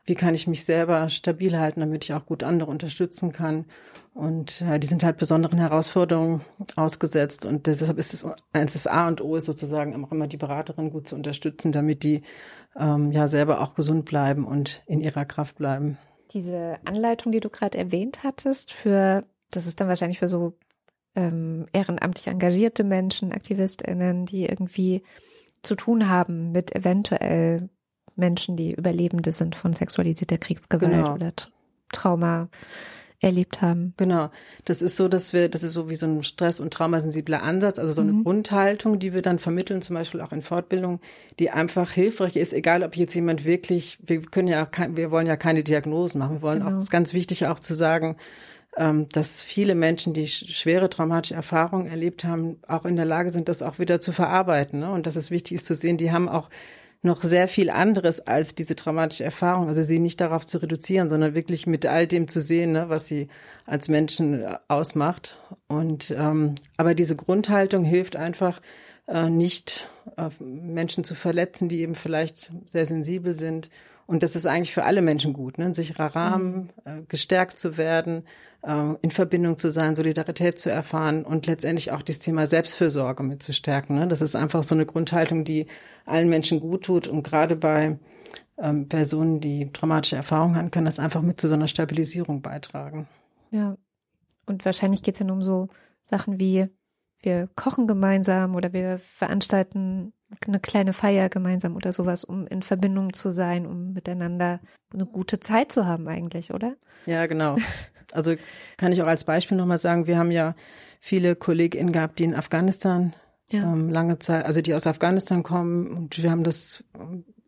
wie kann ich mich selber stabil halten, damit ich auch gut andere unterstützen kann. Und ja, die sind halt besonderen Herausforderungen ausgesetzt. Und deshalb ist es eins das A und O ist sozusagen auch immer die Beraterin gut zu unterstützen, damit die ähm, ja selber auch gesund bleiben und in ihrer Kraft bleiben. Diese Anleitung, die du gerade erwähnt hattest, für das ist dann wahrscheinlich für so ähm, ehrenamtlich engagierte Menschen, AktivistInnen, die irgendwie zu tun haben mit eventuell Menschen, die Überlebende sind von sexualisierter Kriegsgewalt genau. oder Trauma erlebt haben. Genau. Das ist so, dass wir, das ist so wie so ein stress- und traumasensibler Ansatz, also so eine mhm. Grundhaltung, die wir dann vermitteln, zum Beispiel auch in Fortbildung, die einfach hilfreich ist, egal ob jetzt jemand wirklich, wir können ja, wir wollen ja keine Diagnosen machen, wir wollen genau. auch, es ist ganz wichtig auch zu sagen, ähm, dass viele Menschen, die schwere traumatische Erfahrungen erlebt haben, auch in der Lage sind, das auch wieder zu verarbeiten. Ne? Und dass es wichtig ist zu sehen, die haben auch noch sehr viel anderes als diese traumatische Erfahrung. Also sie nicht darauf zu reduzieren, sondern wirklich mit all dem zu sehen, ne, was sie als Menschen äh, ausmacht. Und ähm, aber diese Grundhaltung hilft einfach äh, nicht äh, Menschen zu verletzen, die eben vielleicht sehr sensibel sind. Und das ist eigentlich für alle Menschen gut, ne? ein sicherer Rahmen, mhm. äh, gestärkt zu werden, äh, in Verbindung zu sein, Solidarität zu erfahren und letztendlich auch das Thema Selbstfürsorge mit zu stärken. Ne? Das ist einfach so eine Grundhaltung, die allen Menschen gut tut und gerade bei ähm, Personen, die traumatische Erfahrungen haben, kann das einfach mit zu so einer Stabilisierung beitragen. Ja, und wahrscheinlich geht es dann um so Sachen wie wir kochen gemeinsam oder wir veranstalten eine kleine Feier gemeinsam oder sowas, um in Verbindung zu sein, um miteinander eine gute Zeit zu haben eigentlich, oder? Ja, genau. Also kann ich auch als Beispiel nochmal sagen, wir haben ja viele KollegInnen gehabt, die in Afghanistan ja. ähm, lange Zeit, also die aus Afghanistan kommen und wir haben das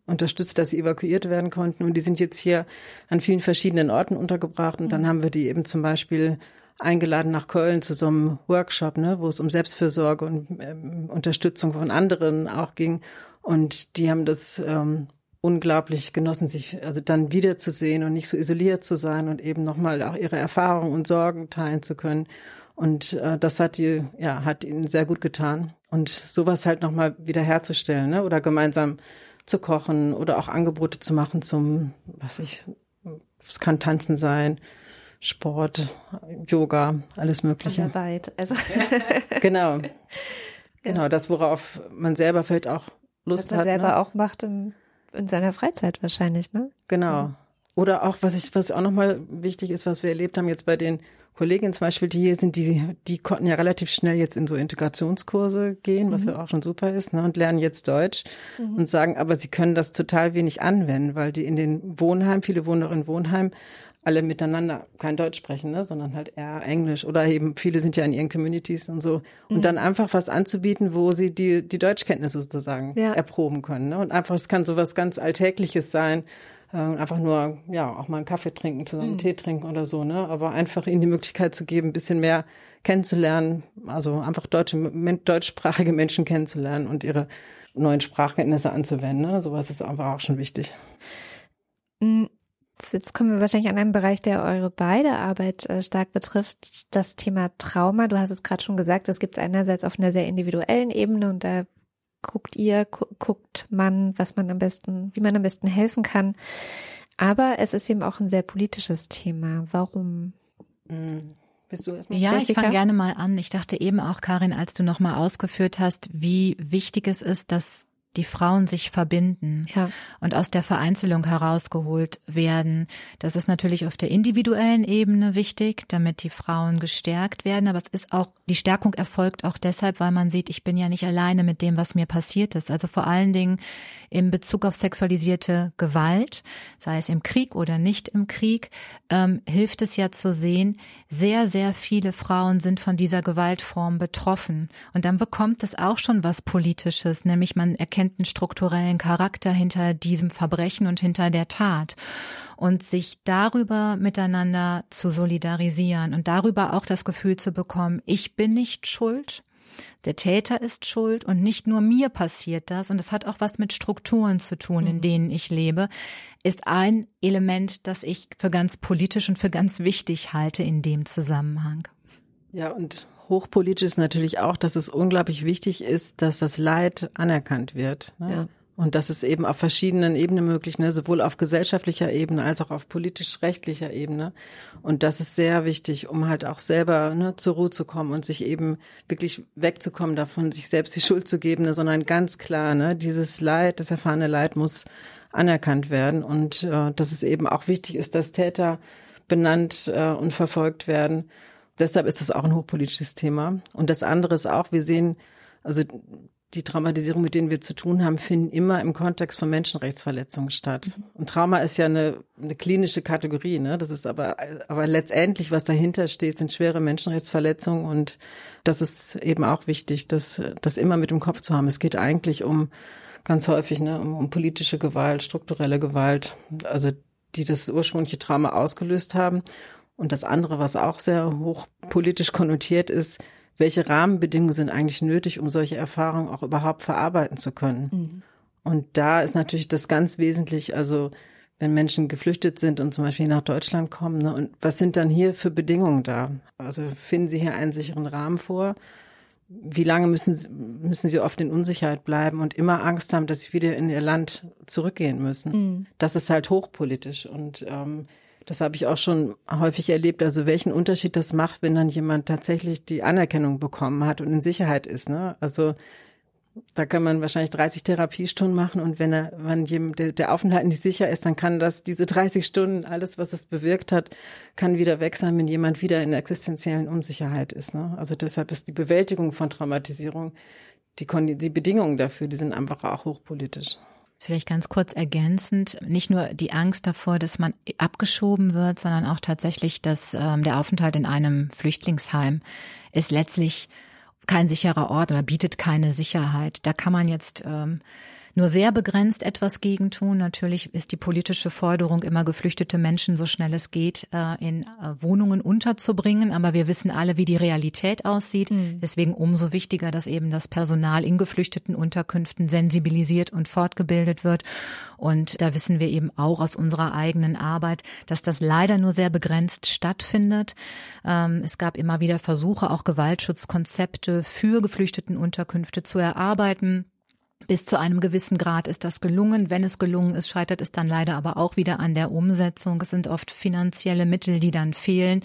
unterstützt, dass sie evakuiert werden konnten und die sind jetzt hier an vielen verschiedenen Orten untergebracht und mhm. dann haben wir die eben zum Beispiel eingeladen nach Köln zu so einem Workshop, ne, wo es um Selbstfürsorge und ähm, Unterstützung von anderen auch ging und die haben das ähm, unglaublich genossen, sich also dann wiederzusehen und nicht so isoliert zu sein und eben nochmal auch ihre Erfahrungen und Sorgen teilen zu können. Und äh, das hat die, ja, hat ihnen sehr gut getan. Und sowas halt nochmal wieder herzustellen, ne? Oder gemeinsam zu kochen oder auch Angebote zu machen zum, was ich, es kann Tanzen sein, Sport, Yoga, alles Mögliche. Arbeit, also. *laughs* genau. Genau, das, worauf man selber vielleicht auch Lust Was man hat. selber ne? auch macht im in seiner Freizeit wahrscheinlich, ne? Genau. Also. Oder auch, was ich, was auch nochmal wichtig ist, was wir erlebt haben jetzt bei den Kolleginnen zum Beispiel, die hier sind, die, die konnten ja relativ schnell jetzt in so Integrationskurse gehen, was mhm. ja auch schon super ist, ne, und lernen jetzt Deutsch mhm. und sagen, aber sie können das total wenig anwenden, weil die in den Wohnheimen, viele wohnen auch in Wohnheimen, alle miteinander kein Deutsch sprechen, ne, sondern halt eher Englisch oder eben viele sind ja in ihren Communities und so und mhm. dann einfach was anzubieten, wo sie die die Deutschkenntnisse sozusagen ja. erproben können, ne? Und einfach es kann so was ganz alltägliches sein, äh, einfach nur ja auch mal einen Kaffee trinken, zusammen mhm. Tee trinken oder so, ne? Aber einfach ihnen die Möglichkeit zu geben, ein bisschen mehr kennenzulernen, also einfach deutsche deutschsprachige Menschen kennenzulernen und ihre neuen Sprachkenntnisse anzuwenden, ne? Sowas ist einfach auch schon wichtig. Mhm. Jetzt kommen wir wahrscheinlich an einen Bereich, der eure beide Arbeit äh, stark betrifft, das Thema Trauma. Du hast es gerade schon gesagt, das gibt es einerseits auf einer sehr individuellen Ebene und da guckt ihr, gu guckt man, was man am besten, wie man am besten helfen kann. Aber es ist eben auch ein sehr politisches Thema. Warum? Mhm. Bist du erstmal? Ja, Jessica? ich fange gerne mal an. Ich dachte eben auch, Karin, als du nochmal ausgeführt hast, wie wichtig es ist, dass die Frauen sich verbinden Ja. und aus der Vereinzelung herausgeholt werden. Das ist natürlich auf der individuellen Ebene wichtig, damit die Frauen gestärkt werden. Aber es ist auch, die Stärkung erfolgt auch deshalb, weil man sieht, ich bin ja nicht alleine mit dem, was mir passiert ist. Also vor allen Dingen in Bezug auf sexualisierte Gewalt, sei es im Krieg oder nicht im Krieg, ähm, hilft es ja zu sehen, sehr, sehr viele Frauen sind von dieser Gewaltform betroffen. Und dann bekommt es auch schon was Politisches, nämlich man erkennt einen strukturellen Charakter hinter diesem Verbrechen und hinter der Tat. Und sich darüber miteinander zu solidarisieren und darüber auch das Gefühl zu bekommen, ich bin nicht schuld, der Täter ist schuld und nicht nur mir passiert das und es hat auch was mit Strukturen zu tun, in denen ich lebe, ist ein Element, das ich für ganz politisch und für ganz wichtig halte in dem Zusammenhang. Ja, und hochpolitisch ist natürlich auch, dass es unglaublich wichtig ist, dass das Leid anerkannt wird. Ne? Ja. Und das ist eben auf verschiedenen Ebenen möglich, ne? sowohl auf gesellschaftlicher Ebene als auch auf politisch-rechtlicher Ebene. Und das ist sehr wichtig, um halt auch selber ne, zur Ruhe zu kommen und sich eben wirklich wegzukommen davon, sich selbst die Schuld zu geben, ne? sondern ganz klar, ne, dieses Leid, das erfahrene Leid muss anerkannt werden und äh, dass es eben auch wichtig ist, dass Täter benannt äh, und verfolgt werden. Deshalb ist das auch ein hochpolitisches Thema. Und das andere ist auch, wir sehen, also die Traumatisierung, mit denen wir zu tun haben, finden immer im Kontext von Menschenrechtsverletzungen statt. Und Trauma ist ja eine, eine klinische Kategorie, ne? Das ist aber, aber letztendlich, was dahinter steht, sind schwere Menschenrechtsverletzungen und das ist eben auch wichtig, das, das immer mit im Kopf zu haben. Es geht eigentlich um ganz häufig, ne, um, um politische Gewalt, strukturelle Gewalt, also die das ursprüngliche Trauma ausgelöst haben. Und das andere, was auch sehr hochpolitisch konnotiert ist, welche Rahmenbedingungen sind eigentlich nötig, um solche Erfahrungen auch überhaupt verarbeiten zu können. Mhm. Und da ist natürlich das ganz wesentlich, also wenn Menschen geflüchtet sind und zum Beispiel nach Deutschland kommen, ne, und was sind dann hier für Bedingungen da? Also finden Sie hier einen sicheren Rahmen vor? Wie lange müssen Sie, müssen Sie oft in Unsicherheit bleiben und immer Angst haben, dass Sie wieder in Ihr Land zurückgehen müssen? Mhm. Das ist halt hochpolitisch und ähm, das habe ich auch schon häufig erlebt. Also welchen Unterschied das macht, wenn dann jemand tatsächlich die Anerkennung bekommen hat und in Sicherheit ist. Ne? Also da kann man wahrscheinlich 30 Therapiestunden machen und wenn er, wenn jemand, der, der Aufenthalt nicht sicher ist, dann kann das, diese 30 Stunden, alles, was es bewirkt hat, kann wieder weg sein, wenn jemand wieder in existenziellen Unsicherheit ist. Ne? Also deshalb ist die Bewältigung von Traumatisierung, die, die Bedingungen dafür, die sind einfach auch hochpolitisch. Vielleicht ganz kurz ergänzend, nicht nur die Angst davor, dass man abgeschoben wird, sondern auch tatsächlich, dass ähm, der Aufenthalt in einem Flüchtlingsheim ist letztlich kein sicherer Ort oder bietet keine Sicherheit. Da kann man jetzt ähm, nur sehr begrenzt etwas gegen tun. Natürlich ist die politische Forderung immer geflüchtete Menschen so schnell es geht äh, in äh, Wohnungen unterzubringen. Aber wir wissen alle, wie die Realität aussieht. Mhm. Deswegen umso wichtiger, dass eben das Personal in geflüchteten Unterkünften sensibilisiert und fortgebildet wird. Und da wissen wir eben auch aus unserer eigenen Arbeit, dass das leider nur sehr begrenzt stattfindet. Ähm, es gab immer wieder Versuche, auch Gewaltschutzkonzepte für geflüchteten Unterkünfte zu erarbeiten. Bis zu einem gewissen Grad ist das gelungen. Wenn es gelungen ist, scheitert es dann leider aber auch wieder an der Umsetzung. Es sind oft finanzielle Mittel, die dann fehlen.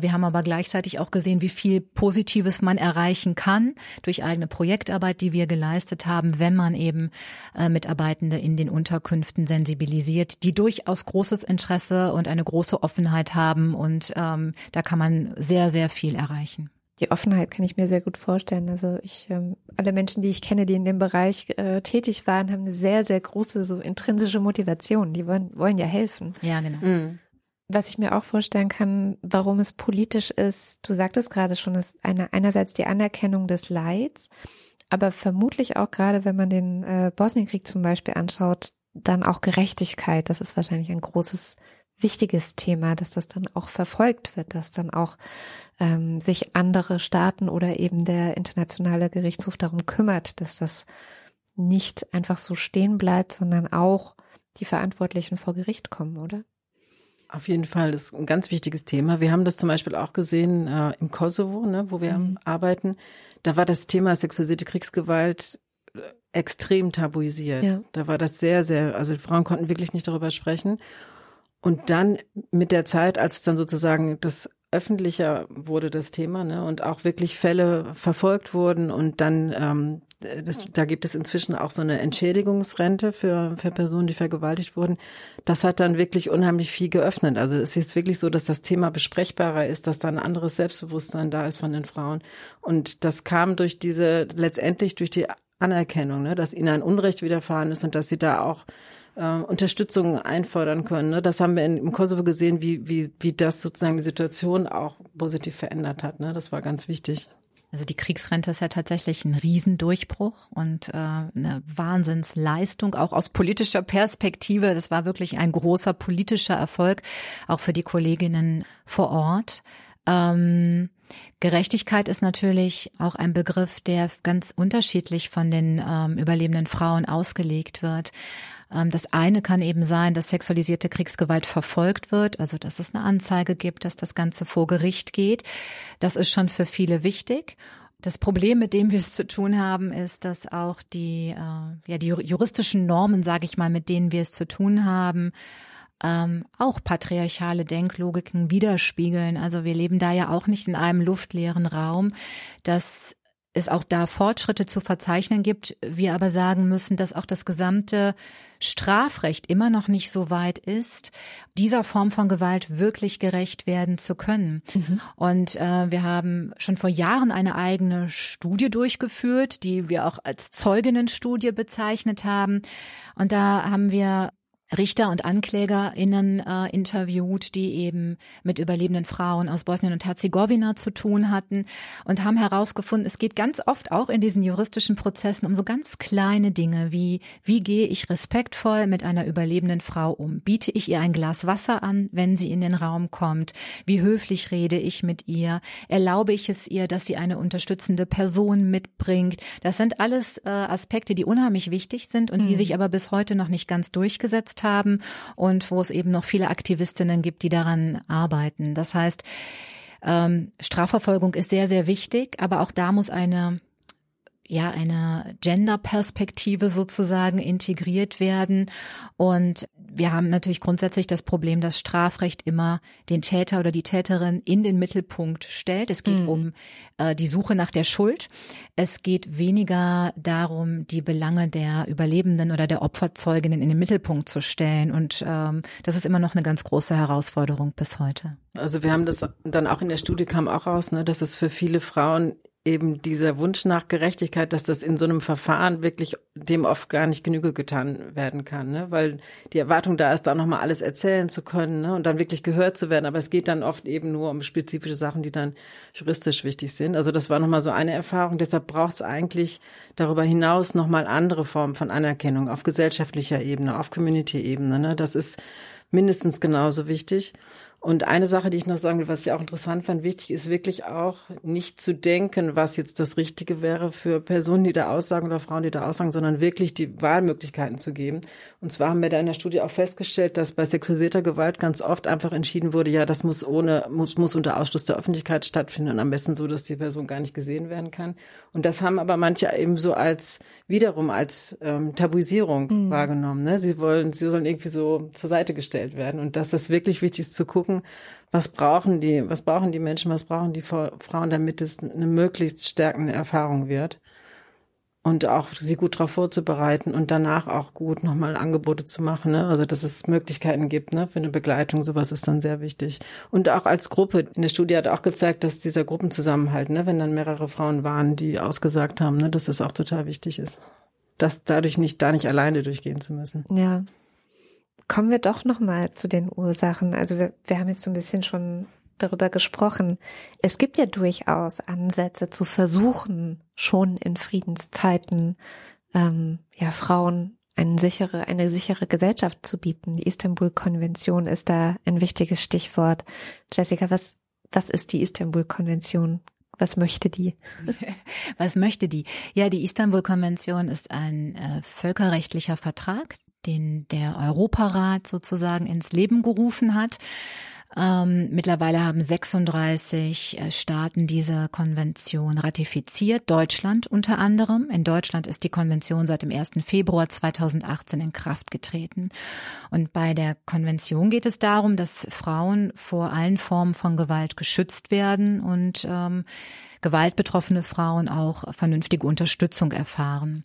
Wir haben aber gleichzeitig auch gesehen, wie viel Positives man erreichen kann durch eigene Projektarbeit, die wir geleistet haben, wenn man eben Mitarbeitende in den Unterkünften sensibilisiert, die durchaus großes Interesse und eine große Offenheit haben. Und ähm, da kann man sehr, sehr viel erreichen. Die Offenheit kann ich mir sehr gut vorstellen. Also ich, ähm, alle Menschen, die ich kenne, die in dem Bereich äh, tätig waren, haben eine sehr, sehr große so intrinsische Motivation. Die wollen, wollen ja helfen. Ja, genau. Mhm. Was ich mir auch vorstellen kann, warum es politisch ist, du sagtest gerade schon, ist eine, einerseits die Anerkennung des Leids, aber vermutlich auch gerade, wenn man den äh, Bosnienkrieg zum Beispiel anschaut, dann auch Gerechtigkeit. Das ist wahrscheinlich ein großes wichtiges Thema, dass das dann auch verfolgt wird, dass dann auch ähm, sich andere Staaten oder eben der internationale Gerichtshof darum kümmert, dass das nicht einfach so stehen bleibt, sondern auch die Verantwortlichen vor Gericht kommen, oder? Auf jeden Fall, das ist ein ganz wichtiges Thema. Wir haben das zum Beispiel auch gesehen äh, im Kosovo, ne, wo wir mhm. arbeiten. Da war das Thema sexualisierte Kriegsgewalt extrem tabuisiert. Ja. Da war das sehr, sehr, also die Frauen konnten wirklich nicht darüber sprechen. Und dann mit der Zeit, als dann sozusagen das öffentlicher wurde das Thema ne, und auch wirklich Fälle verfolgt wurden und dann ähm, das, da gibt es inzwischen auch so eine Entschädigungsrente für, für Personen, die vergewaltigt wurden. Das hat dann wirklich unheimlich viel geöffnet. Also es ist wirklich so, dass das Thema besprechbarer ist, dass da ein anderes Selbstbewusstsein da ist von den Frauen. Und das kam durch diese, letztendlich durch die Anerkennung, ne, dass ihnen ein Unrecht widerfahren ist und dass sie da auch äh, Unterstützung einfordern können. Ne? Das haben wir in, im Kosovo gesehen, wie, wie, wie das sozusagen die Situation auch positiv verändert hat. Ne? Das war ganz wichtig. Also die Kriegsrente ist ja tatsächlich ein Riesendurchbruch und äh, eine Wahnsinnsleistung, auch aus politischer Perspektive. Das war wirklich ein großer politischer Erfolg, auch für die Kolleginnen vor Ort. Ähm, Gerechtigkeit ist natürlich auch ein Begriff, der ganz unterschiedlich von den ähm, überlebenden Frauen ausgelegt wird. Ähm, das eine kann eben sein, dass sexualisierte Kriegsgewalt verfolgt wird, also dass es eine Anzeige gibt, dass das Ganze vor Gericht geht. Das ist schon für viele wichtig. Das Problem, mit dem wir es zu tun haben, ist, dass auch die, äh, ja, die juristischen Normen, sage ich mal, mit denen wir es zu tun haben, ähm, auch patriarchale Denklogiken widerspiegeln. Also wir leben da ja auch nicht in einem luftleeren Raum, dass es auch da Fortschritte zu verzeichnen gibt, wir aber sagen müssen, dass auch das gesamte Strafrecht immer noch nicht so weit ist, dieser Form von Gewalt wirklich gerecht werden zu können. Mhm. Und äh, wir haben schon vor Jahren eine eigene Studie durchgeführt, die wir auch als Zeuginnenstudie bezeichnet haben. Und da haben wir Richter und AnklägerInnen äh, interviewt, die eben mit überlebenden Frauen aus Bosnien und Herzegowina zu tun hatten und haben herausgefunden, es geht ganz oft auch in diesen juristischen Prozessen um so ganz kleine Dinge wie, wie gehe ich respektvoll mit einer überlebenden Frau um? Biete ich ihr ein Glas Wasser an, wenn sie in den Raum kommt? Wie höflich rede ich mit ihr? Erlaube ich es ihr, dass sie eine unterstützende Person mitbringt? Das sind alles äh, Aspekte, die unheimlich wichtig sind und mhm. die sich aber bis heute noch nicht ganz durchgesetzt haben und wo es eben noch viele Aktivistinnen gibt, die daran arbeiten. Das heißt, ähm, Strafverfolgung ist sehr, sehr wichtig, aber auch da muss eine ja eine Gender-Perspektive sozusagen integriert werden. Und wir haben natürlich grundsätzlich das Problem, dass Strafrecht immer den Täter oder die Täterin in den Mittelpunkt stellt. Es geht mhm. um äh, die Suche nach der Schuld. Es geht weniger darum, die Belange der Überlebenden oder der Opferzeuginnen in den Mittelpunkt zu stellen. Und ähm, das ist immer noch eine ganz große Herausforderung bis heute. Also wir haben das dann auch in der Studie kam auch raus, ne, dass es für viele Frauen eben dieser Wunsch nach Gerechtigkeit, dass das in so einem Verfahren wirklich dem oft gar nicht Genüge getan werden kann, ne? weil die Erwartung da ist, da nochmal alles erzählen zu können ne? und dann wirklich gehört zu werden. Aber es geht dann oft eben nur um spezifische Sachen, die dann juristisch wichtig sind. Also das war nochmal so eine Erfahrung. Deshalb braucht es eigentlich darüber hinaus nochmal andere Formen von Anerkennung auf gesellschaftlicher Ebene, auf Community-Ebene. Ne? Das ist mindestens genauso wichtig. Und eine Sache, die ich noch sagen will, was ich auch interessant fand, wichtig ist wirklich auch nicht zu denken, was jetzt das Richtige wäre für Personen, die da aussagen oder Frauen, die da aussagen, sondern wirklich die Wahlmöglichkeiten zu geben. Und zwar haben wir da in der Studie auch festgestellt, dass bei sexualisierter Gewalt ganz oft einfach entschieden wurde, ja, das muss ohne, muss, muss unter Ausschluss der Öffentlichkeit stattfinden und am besten so, dass die Person gar nicht gesehen werden kann. Und das haben aber manche eben so als, wiederum als ähm, Tabuisierung mhm. wahrgenommen. Ne? Sie wollen, sie sollen irgendwie so zur Seite gestellt werden. Und dass das wirklich wichtig ist zu gucken, was brauchen die, was brauchen die Menschen, was brauchen die Frauen, damit es eine möglichst stärkende Erfahrung wird. Und auch sie gut darauf vorzubereiten und danach auch gut nochmal Angebote zu machen. Ne? Also dass es Möglichkeiten gibt ne? für eine Begleitung, sowas ist dann sehr wichtig. Und auch als Gruppe, in der Studie hat auch gezeigt, dass dieser Gruppenzusammenhalt, ne? wenn dann mehrere Frauen waren, die ausgesagt haben, ne? dass es auch total wichtig ist. Dass dadurch nicht, da nicht alleine durchgehen zu müssen. Ja, Kommen wir doch nochmal zu den Ursachen. Also wir, wir haben jetzt so ein bisschen schon darüber gesprochen. Es gibt ja durchaus Ansätze zu versuchen, schon in Friedenszeiten ähm, ja Frauen eine sichere, eine sichere Gesellschaft zu bieten. Die Istanbul-Konvention ist da ein wichtiges Stichwort. Jessica, was, was ist die Istanbul-Konvention? Was möchte die? *laughs* Was möchte die? Ja, die Istanbul-Konvention ist ein äh, völkerrechtlicher Vertrag, den der Europarat sozusagen ins Leben gerufen hat. Ähm, mittlerweile haben 36 äh, Staaten diese Konvention ratifiziert, Deutschland unter anderem. In Deutschland ist die Konvention seit dem 1. Februar 2018 in Kraft getreten. Und bei der Konvention geht es darum, dass Frauen vor allen Formen von Gewalt geschützt werden und ähm, gewaltbetroffene Frauen auch vernünftige Unterstützung erfahren.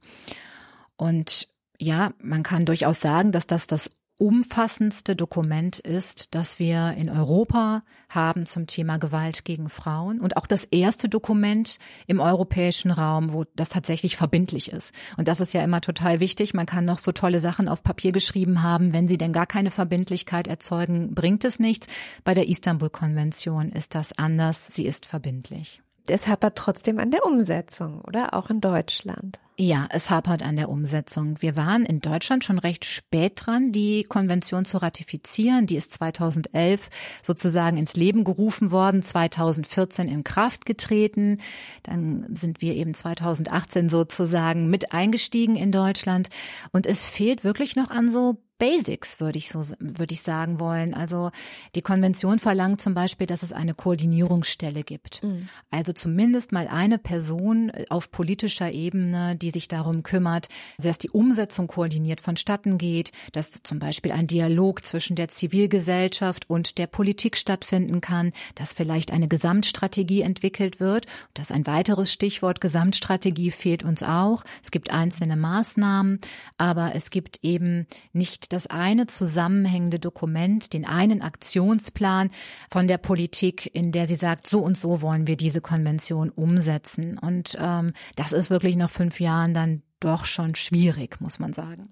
Und ja, man kann durchaus sagen, dass das das umfassendste Dokument ist, das wir in Europa haben zum Thema Gewalt gegen Frauen und auch das erste Dokument im europäischen Raum, wo das tatsächlich verbindlich ist. Und das ist ja immer total wichtig. Man kann noch so tolle Sachen auf Papier geschrieben haben, wenn sie denn gar keine Verbindlichkeit erzeugen, bringt es nichts. Bei der Istanbul-Konvention ist das anders. Sie ist verbindlich. Es hapert trotzdem an der Umsetzung, oder? Auch in Deutschland. Ja, es hapert an der Umsetzung. Wir waren in Deutschland schon recht spät dran, die Konvention zu ratifizieren. Die ist 2011 sozusagen ins Leben gerufen worden, 2014 in Kraft getreten. Dann sind wir eben 2018 sozusagen mit eingestiegen in Deutschland. Und es fehlt wirklich noch an so Basics, würde ich so, würde ich sagen wollen. Also die Konvention verlangt zum Beispiel, dass es eine Koordinierungsstelle gibt. Mhm. Also zumindest mal eine Person auf politischer Ebene, die sich darum kümmert, dass die Umsetzung koordiniert vonstatten geht, dass zum Beispiel ein Dialog zwischen der Zivilgesellschaft und der Politik stattfinden kann, dass vielleicht eine Gesamtstrategie entwickelt wird. Das ein weiteres Stichwort Gesamtstrategie fehlt uns auch. Es gibt einzelne Maßnahmen, aber es gibt eben nicht das eine zusammenhängende Dokument, den einen Aktionsplan von der Politik, in der sie sagt, so und so wollen wir diese Konvention umsetzen. Und ähm, das ist wirklich nach fünf Jahren dann doch schon schwierig, muss man sagen.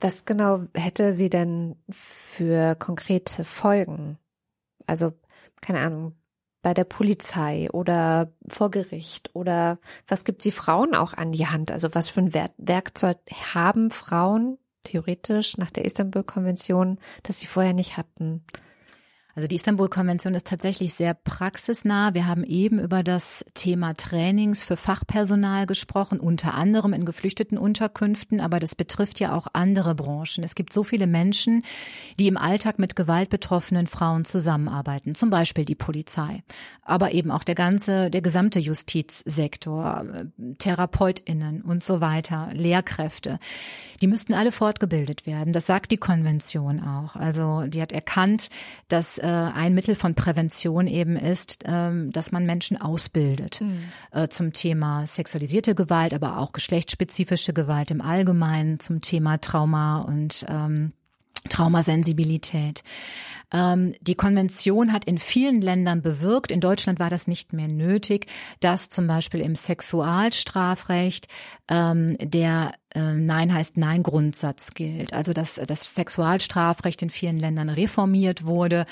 Was genau hätte sie denn für konkrete Folgen? Also, keine Ahnung, bei der Polizei oder vor Gericht oder was gibt sie Frauen auch an die Hand? Also was für ein Werkzeug haben Frauen theoretisch nach der Istanbul-Konvention, das sie vorher nicht hatten. Also die Istanbul-Konvention ist tatsächlich sehr praxisnah. Wir haben eben über das Thema Trainings für Fachpersonal gesprochen, unter anderem in geflüchteten Unterkünften, aber das betrifft ja auch andere Branchen. Es gibt so viele Menschen, die im Alltag mit gewaltbetroffenen Frauen zusammenarbeiten, zum Beispiel die Polizei, aber eben auch der ganze, der gesamte Justizsektor, TherapeutInnen und so weiter, Lehrkräfte. Die müssten alle fortgebildet werden. Das sagt die Konvention auch. Also die hat erkannt, dass ein Mittel von Prävention eben ist, ähm, dass man Menschen ausbildet mhm. äh, zum Thema sexualisierte Gewalt, aber auch geschlechtsspezifische Gewalt im Allgemeinen, zum Thema Trauma und ähm, Traumasensibilität. Ähm, die Konvention hat in vielen Ländern bewirkt, in Deutschland war das nicht mehr nötig, dass zum Beispiel im Sexualstrafrecht ähm, der äh, Nein heißt Nein Grundsatz gilt. Also dass das Sexualstrafrecht in vielen Ländern reformiert wurde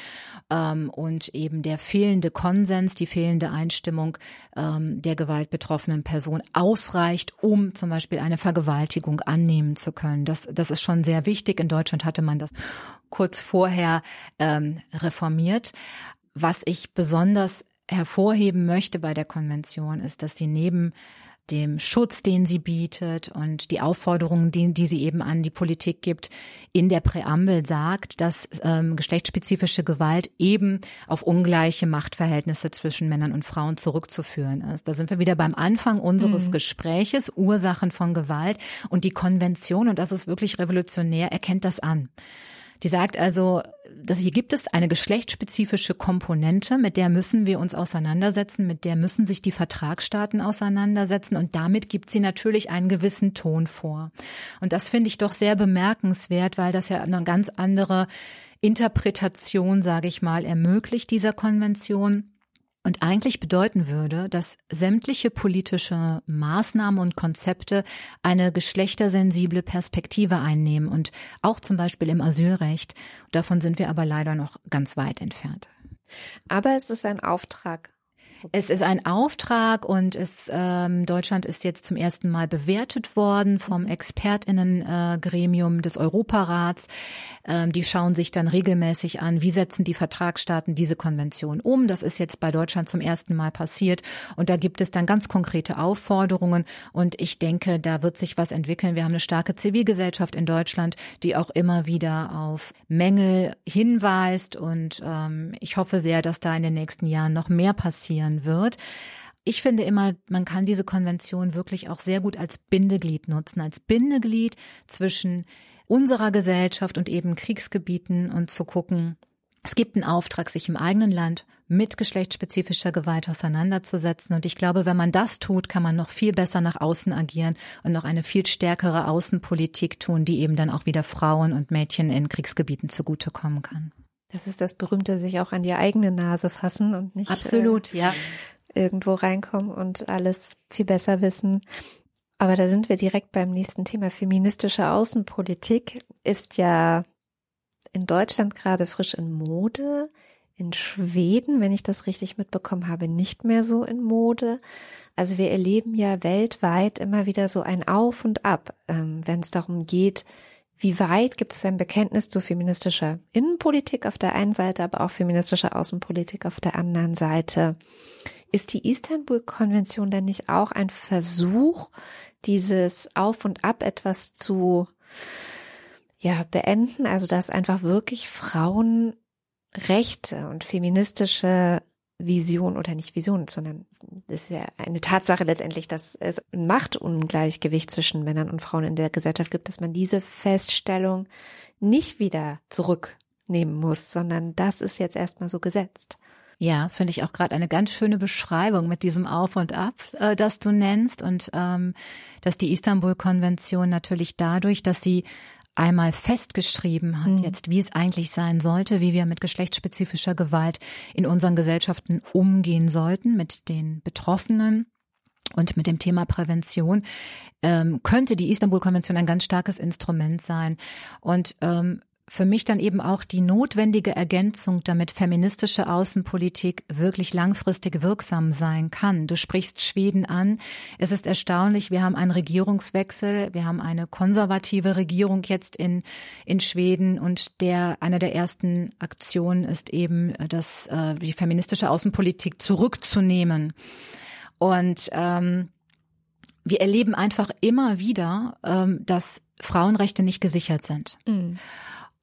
ähm, und eben der fehlende Konsens, die fehlende Einstimmung ähm, der gewaltbetroffenen Person ausreicht, um zum Beispiel eine Vergewaltigung annehmen zu können. Das, das ist schon sehr wichtig. In Deutschland hatte man das kurz vorher ähm, reformiert. Was ich besonders hervorheben möchte bei der Konvention ist, dass sie neben dem Schutz, den sie bietet und die Aufforderungen, die, die sie eben an die Politik gibt, in der Präambel sagt, dass ähm, geschlechtsspezifische Gewalt eben auf ungleiche Machtverhältnisse zwischen Männern und Frauen zurückzuführen ist. Da sind wir wieder beim Anfang unseres mhm. Gespräches, Ursachen von Gewalt und die Konvention, und das ist wirklich revolutionär, erkennt das an. Die sagt also, dass hier gibt es eine geschlechtsspezifische Komponente, mit der müssen wir uns auseinandersetzen, mit der müssen sich die Vertragsstaaten auseinandersetzen und damit gibt sie natürlich einen gewissen Ton vor. Und das finde ich doch sehr bemerkenswert, weil das ja eine ganz andere Interpretation, sage ich mal, ermöglicht dieser Konvention und eigentlich bedeuten würde, dass sämtliche politische Maßnahmen und Konzepte eine geschlechtersensible Perspektive einnehmen und auch zum Beispiel im Asylrecht. Davon sind wir aber leider noch ganz weit entfernt. Aber es ist ein Auftrag Es ist ein Auftrag und es, ähm, Deutschland ist jetzt zum ersten Mal bewertet worden vom. Expertinnengremium des Europarats. Ähm, die schauen sich dann regelmäßig an, wie setzen die Vertragsstaaten diese Konvention um. Das ist jetzt bei Deutschland zum ersten Mal passiert und da gibt es dann ganz konkrete Aufforderungen und ich denke, da wird sich was entwickeln. Wir haben eine starke Zivilgesellschaft in Deutschland, die auch immer wieder auf Mängel hinweist und ähm, ich hoffe sehr, dass da in den nächsten Jahren noch mehr passieren wird. Ich finde immer, man kann diese Konvention wirklich auch sehr gut als Bindeglied nutzen, als Bindeglied zwischen unserer Gesellschaft und eben Kriegsgebieten und zu gucken, es gibt einen Auftrag, sich im eigenen Land mit geschlechtsspezifischer Gewalt auseinanderzusetzen. Und ich glaube, wenn man das tut, kann man noch viel besser nach außen agieren und noch eine viel stärkere Außenpolitik tun, die eben dann auch wieder Frauen und Mädchen in Kriegsgebieten zugutekommen kann. Das ist das berühmte sich auch an die eigene Nase fassen und nicht absolut, äh, ja, irgendwo reinkommen und alles viel besser wissen. Aber da sind wir direkt beim nächsten Thema. Feministische Außenpolitik ist ja in Deutschland gerade frisch in Mode. In Schweden, wenn ich das richtig mitbekommen habe, nicht mehr so in Mode. Also wir erleben ja weltweit immer wieder so ein Auf und Ab, ähm, wenn es darum geht, wie weit gibt es ein Bekenntnis zu feministischer Innenpolitik auf der einen Seite, aber auch feministischer Außenpolitik auf der anderen Seite? Ist die Istanbul-Konvention denn nicht auch ein Versuch, dieses Auf und Ab etwas zu ja, beenden? Also, dass einfach wirklich Frauenrechte und feministische Vision oder nicht Vision, sondern es ist ja eine Tatsache letztendlich, dass es ein Machtungleichgewicht zwischen Männern und Frauen in der Gesellschaft gibt, dass man diese Feststellung nicht wieder zurücknehmen muss, sondern das ist jetzt erstmal so gesetzt. Ja, finde ich auch gerade eine ganz schöne Beschreibung mit diesem Auf und Ab, äh, das du nennst und ähm, dass die Istanbul-Konvention natürlich dadurch, dass sie einmal festgeschrieben hat, mhm. jetzt wie es eigentlich sein sollte, wie wir mit geschlechtsspezifischer Gewalt in unseren Gesellschaften umgehen sollten, mit den Betroffenen und mit dem Thema Prävention, ähm, könnte die Istanbul-Konvention ein ganz starkes Instrument sein. Und ähm, für mich dann eben auch die notwendige Ergänzung, damit feministische Außenpolitik wirklich langfristig wirksam sein kann. Du sprichst Schweden an. Es ist erstaunlich, wir haben einen Regierungswechsel, wir haben eine konservative Regierung jetzt in, in Schweden und der, eine der ersten Aktionen ist eben, das, äh, die feministische Außenpolitik zurückzunehmen. Und ähm, wir erleben einfach immer wieder, ähm, dass Frauenrechte nicht gesichert sind. Mhm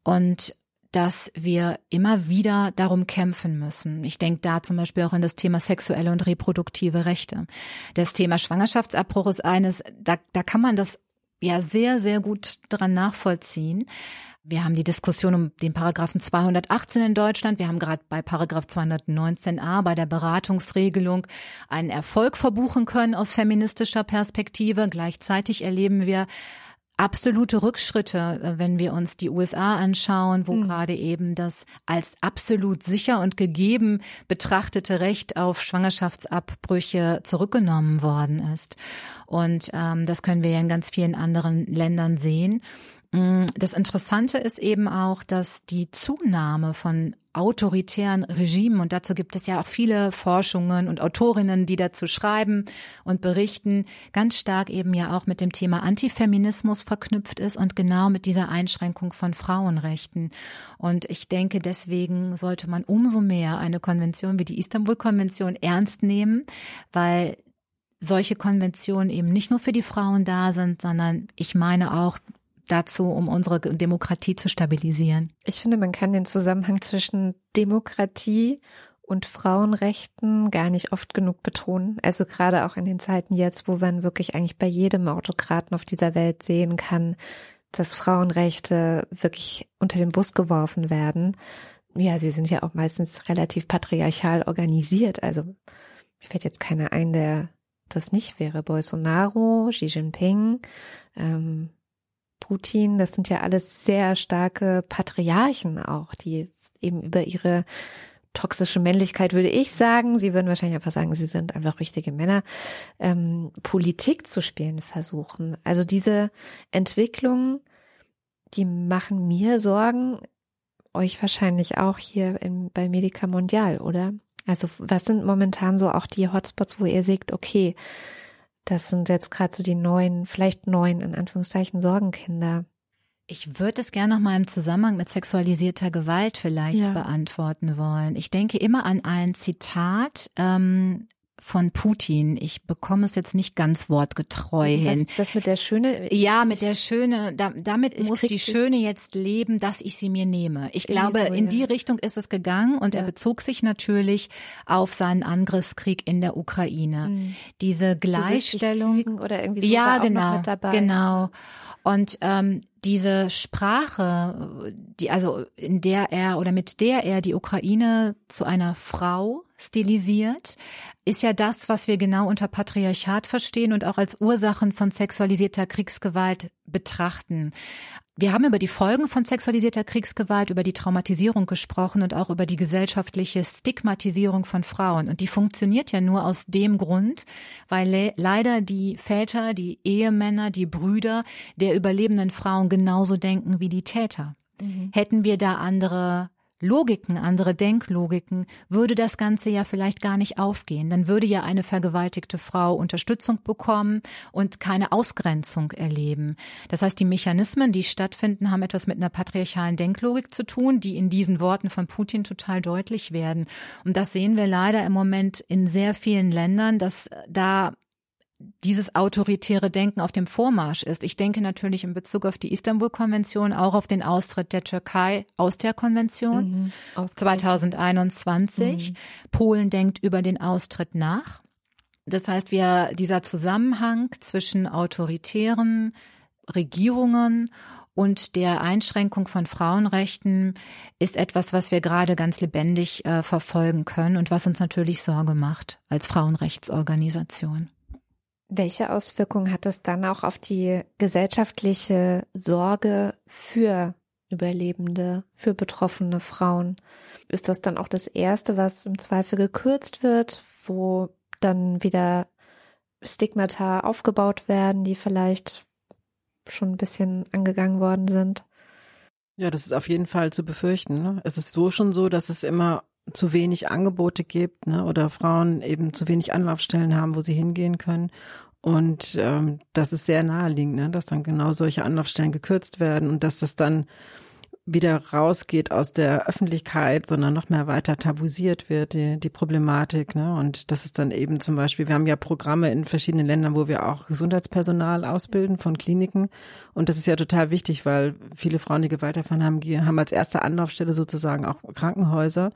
und dass wir immer wieder darum kämpfen müssen. Ich denke da zum Beispiel auch an das Thema sexuelle und reproduktive Rechte. Das Thema Schwangerschaftsabbruch ist eines, da, da kann man das ja sehr, sehr gut dran nachvollziehen. Wir haben die Diskussion um den Paragraphen 218 in Deutschland. Wir haben gerade bei Paragraph 219a bei der Beratungsregelung einen Erfolg verbuchen können aus feministischer Perspektive. Gleichzeitig erleben wir absolute Rückschritte, äh, wenn wir uns die USA anschauen, wo mhm. gerade eben das als absolut sicher und gegeben betrachtete Recht auf Schwangerschaftsabbrüche zurückgenommen worden ist. Und ähm, das können wir ja in ganz vielen anderen Ländern sehen. Mm, das Interessante ist eben auch, dass die Zunahme von autoritären Regimen, und dazu gibt es ja auch viele Forschungen und Autorinnen, die dazu schreiben und berichten, ganz stark eben ja auch mit dem Thema Antifeminismus verknüpft ist und genau mit dieser Einschränkung von Frauenrechten. Und ich denke, deswegen sollte man umso mehr eine Konvention wie die Istanbul-Konvention ernst nehmen, weil solche Konventionen eben nicht nur für die Frauen da sind, sondern ich meine auch dazu, um unsere Demokratie zu stabilisieren. Ich finde, man kann den Zusammenhang zwischen Demokratie und Frauenrechten gar nicht oft genug betonen. Also gerade auch in den Zeiten jetzt, wo man wirklich eigentlich bei jedem Autokraten auf dieser Welt sehen kann, dass Frauenrechte wirklich unter den Bus geworfen werden. Ja, sie sind ja auch meistens relativ patriarchal organisiert. Also mir fällt jetzt keiner ein, der das nicht wäre. Bolsonaro, Xi Jinping, ähm, Putin, das sind ja alles sehr starke Patriarchen auch, die eben über ihre toxische Männlichkeit würde ich sagen, sie würden wahrscheinlich einfach sagen, sie sind einfach richtige Männer, ähm, Politik zu spielen versuchen. Also diese Entwicklungen, die machen mir Sorgen, euch wahrscheinlich auch hier in, bei Medica Mondial, oder? Also was sind momentan so auch die Hotspots, wo ihr seht, okay, das sind jetzt gerade so die neuen, vielleicht neuen, in Anführungszeichen, Sorgenkinder. Ich würde es gerne noch mal im Zusammenhang mit sexualisierter Gewalt vielleicht ja. beantworten wollen. Ich denke immer an ein Zitat ähm, von Putin. Ich bekomme es jetzt nicht ganz wortgetreu hin. Das, das mit der Schöne? Ja, mit der Schöne. Da, damit muss die Schöne jetzt leben, dass ich sie mir nehme. Ich glaube, so, in die Richtung ist es gegangen und ja. er bezog sich natürlich auf seinen Angriffskrieg in der Ukraine. Mhm. Diese Gleichstellung oder irgendwie so ja, genau, genau. Und ähm, diese Sprache, die also in der er oder mit der er die Ukraine zu einer Frau stilisiert, ist ja das, was wir genau unter Patriarchat verstehen und auch als Ursachen von sexualisierter Kriegsgewalt betrachten. Wir haben über die Folgen von sexualisierter Kriegsgewalt, über die Traumatisierung gesprochen und auch über die gesellschaftliche Stigmatisierung von Frauen. Und die funktioniert ja nur aus dem Grund, weil le leider die Väter, die Ehemänner, die Brüder der überlebenden Frauen genauso denken wie die Täter. Mhm. Hätten wir da andere Logiken, andere Denklogiken, würde das Ganze ja vielleicht gar nicht aufgehen. Dann würde ja eine vergewaltigte Frau Unterstützung bekommen und keine Ausgrenzung erleben. Das heißt, die Mechanismen, die stattfinden, haben etwas mit einer patriarchalen Denklogik zu tun, die in diesen Worten von Putin total deutlich werden. Und das sehen wir leider im Moment in sehr vielen Ländern, dass da dieses autoritäre Denken auf dem Vormarsch ist. Ich denke natürlich in Bezug auf die Istanbul-Konvention auch auf den Austritt der Türkei aus der Konvention mhm. 2021. Mhm. Polen denkt über den Austritt nach. Das heißt, wir, dieser Zusammenhang zwischen autoritären Regierungen und der Einschränkung von Frauenrechten ist etwas, was wir gerade ganz lebendig äh, verfolgen können und was uns natürlich Sorge macht als Frauenrechtsorganisation. Welche Auswirkungen hat es dann auch auf die gesellschaftliche Sorge für Überlebende, für betroffene Frauen? Ist das dann auch das Erste, was im Zweifel gekürzt wird, wo dann wieder Stigmata aufgebaut werden, die vielleicht schon ein bisschen angegangen worden sind? Ja, das ist auf jeden Fall zu befürchten. Ne? Es ist so schon so, dass es immer zu wenig Angebote gibt ne, oder Frauen eben zu wenig Anlaufstellen haben, wo sie hingehen können. Und ähm, das ist sehr naheliegend, ne, dass dann genau solche Anlaufstellen gekürzt werden und dass das dann wieder rausgeht aus der Öffentlichkeit, sondern noch mehr weiter tabuisiert wird, die, die Problematik. Ne? Und das ist dann eben zum Beispiel, wir haben ja Programme in verschiedenen Ländern, wo wir auch Gesundheitspersonal ausbilden von Kliniken. Und das ist ja total wichtig, weil viele Frauen, die Gewalt erfahren haben, haben als erste Anlaufstelle sozusagen auch Krankenhäuser.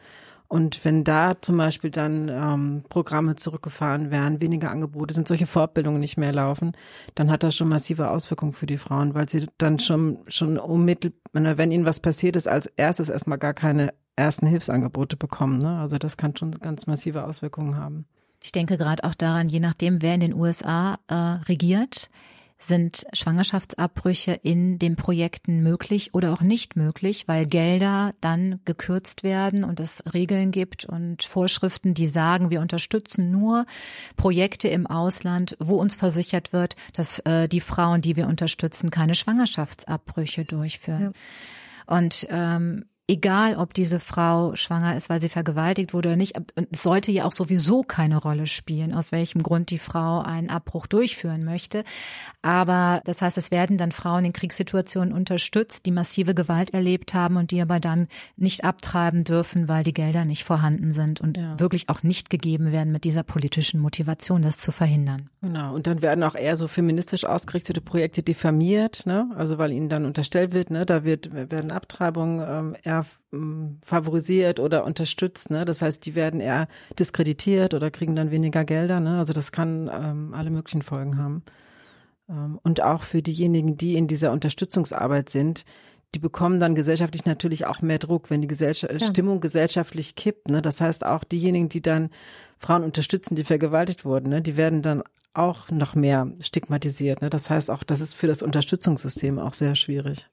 Und wenn da zum Beispiel dann ähm, Programme zurückgefahren werden, weniger Angebote sind, solche Fortbildungen nicht mehr laufen, dann hat das schon massive Auswirkungen für die Frauen, weil sie dann schon schon unmittelbar, wenn ihnen was passiert ist, als erstes erstmal gar keine ersten Hilfsangebote bekommen. Ne? Also das kann schon ganz massive Auswirkungen haben. Ich denke gerade auch daran, je nachdem, wer in den USA äh, regiert, sind Schwangerschaftsabbrüche in den Projekten möglich oder auch nicht möglich, weil Gelder dann gekürzt werden und es Regeln gibt und Vorschriften, die sagen, wir unterstützen nur Projekte im Ausland, wo uns versichert wird, dass äh, die Frauen, die wir unterstützen, keine Schwangerschaftsabbrüche durchführen. Ja. Und ähm, egal ob diese Frau schwanger ist, weil sie vergewaltigt wurde oder nicht, es sollte ja auch sowieso keine Rolle spielen, aus welchem Grund die Frau einen Abbruch durchführen möchte. Aber das heißt, es werden dann Frauen in Kriegssituationen unterstützt, die massive Gewalt erlebt haben und die aber dann nicht abtreiben dürfen, weil die Gelder nicht vorhanden sind und ja. wirklich auch nicht gegeben werden mit dieser politischen Motivation, das zu verhindern. Genau. Und dann werden auch eher so feministisch ausgerichtete Projekte diffamiert, ne? Also weil ihnen dann unterstellt wird, ne, da wird werden Abtreibungen ähm, eher eher mm, favorisiert oder unterstützt. Ne? Das heißt, die werden eher diskreditiert oder kriegen dann weniger Gelder. Ne? Also das kann ähm, alle möglichen Folgen haben. Ähm, und auch für diejenigen, die in dieser Unterstützungsarbeit sind, die bekommen dann gesellschaftlich natürlich auch mehr Druck, wenn die Gesellschaft, ja. Stimmung gesellschaftlich kippt. Ne? Das heißt, auch diejenigen, die dann Frauen unterstützen, die vergewaltigt wurden, ne? die werden dann auch noch mehr stigmatisiert. Ne? Das heißt auch, das ist für das Unterstützungssystem auch sehr schwierig.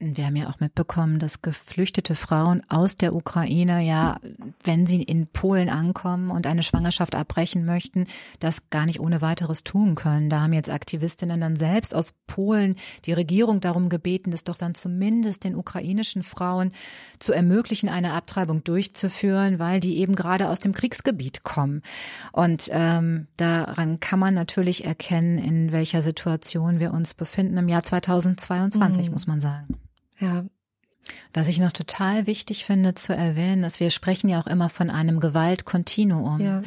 Wir haben ja auch mitbekommen, dass geflüchtete Frauen aus der Ukraine ja, wenn sie in Polen ankommen und eine Schwangerschaft abbrechen möchten, das gar nicht ohne weiteres tun können. Da haben jetzt Aktivistinnen dann selbst aus Polen die Regierung darum gebeten, das doch dann zumindest den ukrainischen Frauen zu ermöglichen, eine Abtreibung durchzuführen, weil die eben gerade aus dem Kriegsgebiet kommen. Und ähm, daran kann man natürlich erkennen, in welcher Situation wir uns befinden im Jahr 2022, mhm. muss man sagen. Ja. Was ich noch total wichtig finde zu erwähnen, dass wir sprechen ja auch immer von einem Gewaltkontinuum. Ja.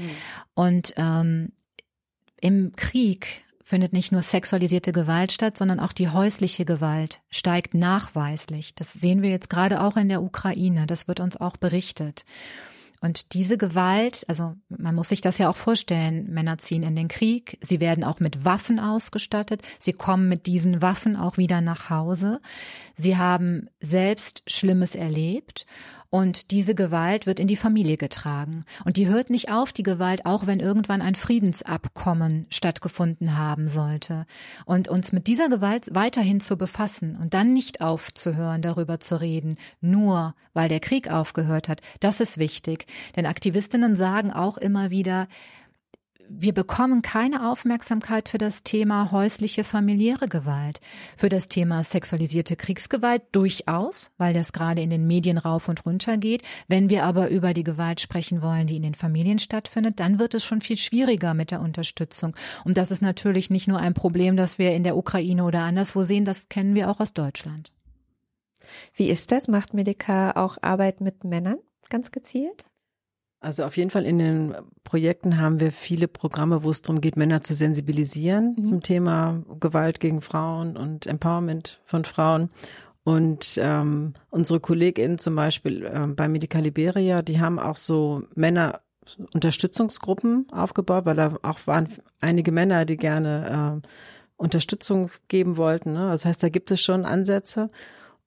Und ähm, im Krieg findet nicht nur sexualisierte Gewalt statt, sondern auch die häusliche Gewalt steigt nachweislich. Das sehen wir jetzt gerade auch in der Ukraine. Das wird uns auch berichtet. Und diese Gewalt, also man muss sich das ja auch vorstellen, Männer ziehen in den Krieg, sie werden auch mit Waffen ausgestattet, sie kommen mit diesen Waffen auch wieder nach Hause, sie haben selbst Schlimmes erlebt und diese Gewalt wird in die Familie getragen. Und die hört nicht auf, die Gewalt, auch wenn irgendwann ein Friedensabkommen stattgefunden haben sollte. Und uns mit dieser Gewalt weiterhin zu befassen und dann nicht aufzuhören, darüber zu reden, nur weil der Krieg aufgehört hat, das ist wichtig. Denn Aktivistinnen sagen auch immer wieder, wir bekommen keine Aufmerksamkeit für das Thema häusliche familiäre Gewalt, für das Thema sexualisierte Kriegsgewalt durchaus, weil das gerade in den Medien rauf und runter geht. Wenn wir aber über die Gewalt sprechen wollen, die in den Familien stattfindet, dann wird es schon viel schwieriger mit der Unterstützung. Und das ist natürlich nicht nur ein Problem, das wir in der Ukraine oder anderswo sehen, das kennen wir auch aus Deutschland. Wie ist das? Macht Medica auch Arbeit mit Männern ganz gezielt? Also auf jeden Fall in den Projekten haben wir viele Programme, wo es darum geht, Männer zu sensibilisieren mhm. zum Thema Gewalt gegen Frauen und Empowerment von Frauen. Und ähm, unsere KollegInnen zum Beispiel äh, bei Medica Liberia, die haben auch so Männer Unterstützungsgruppen aufgebaut, weil da auch waren einige Männer, die gerne äh, Unterstützung geben wollten. Ne? Das heißt, da gibt es schon Ansätze.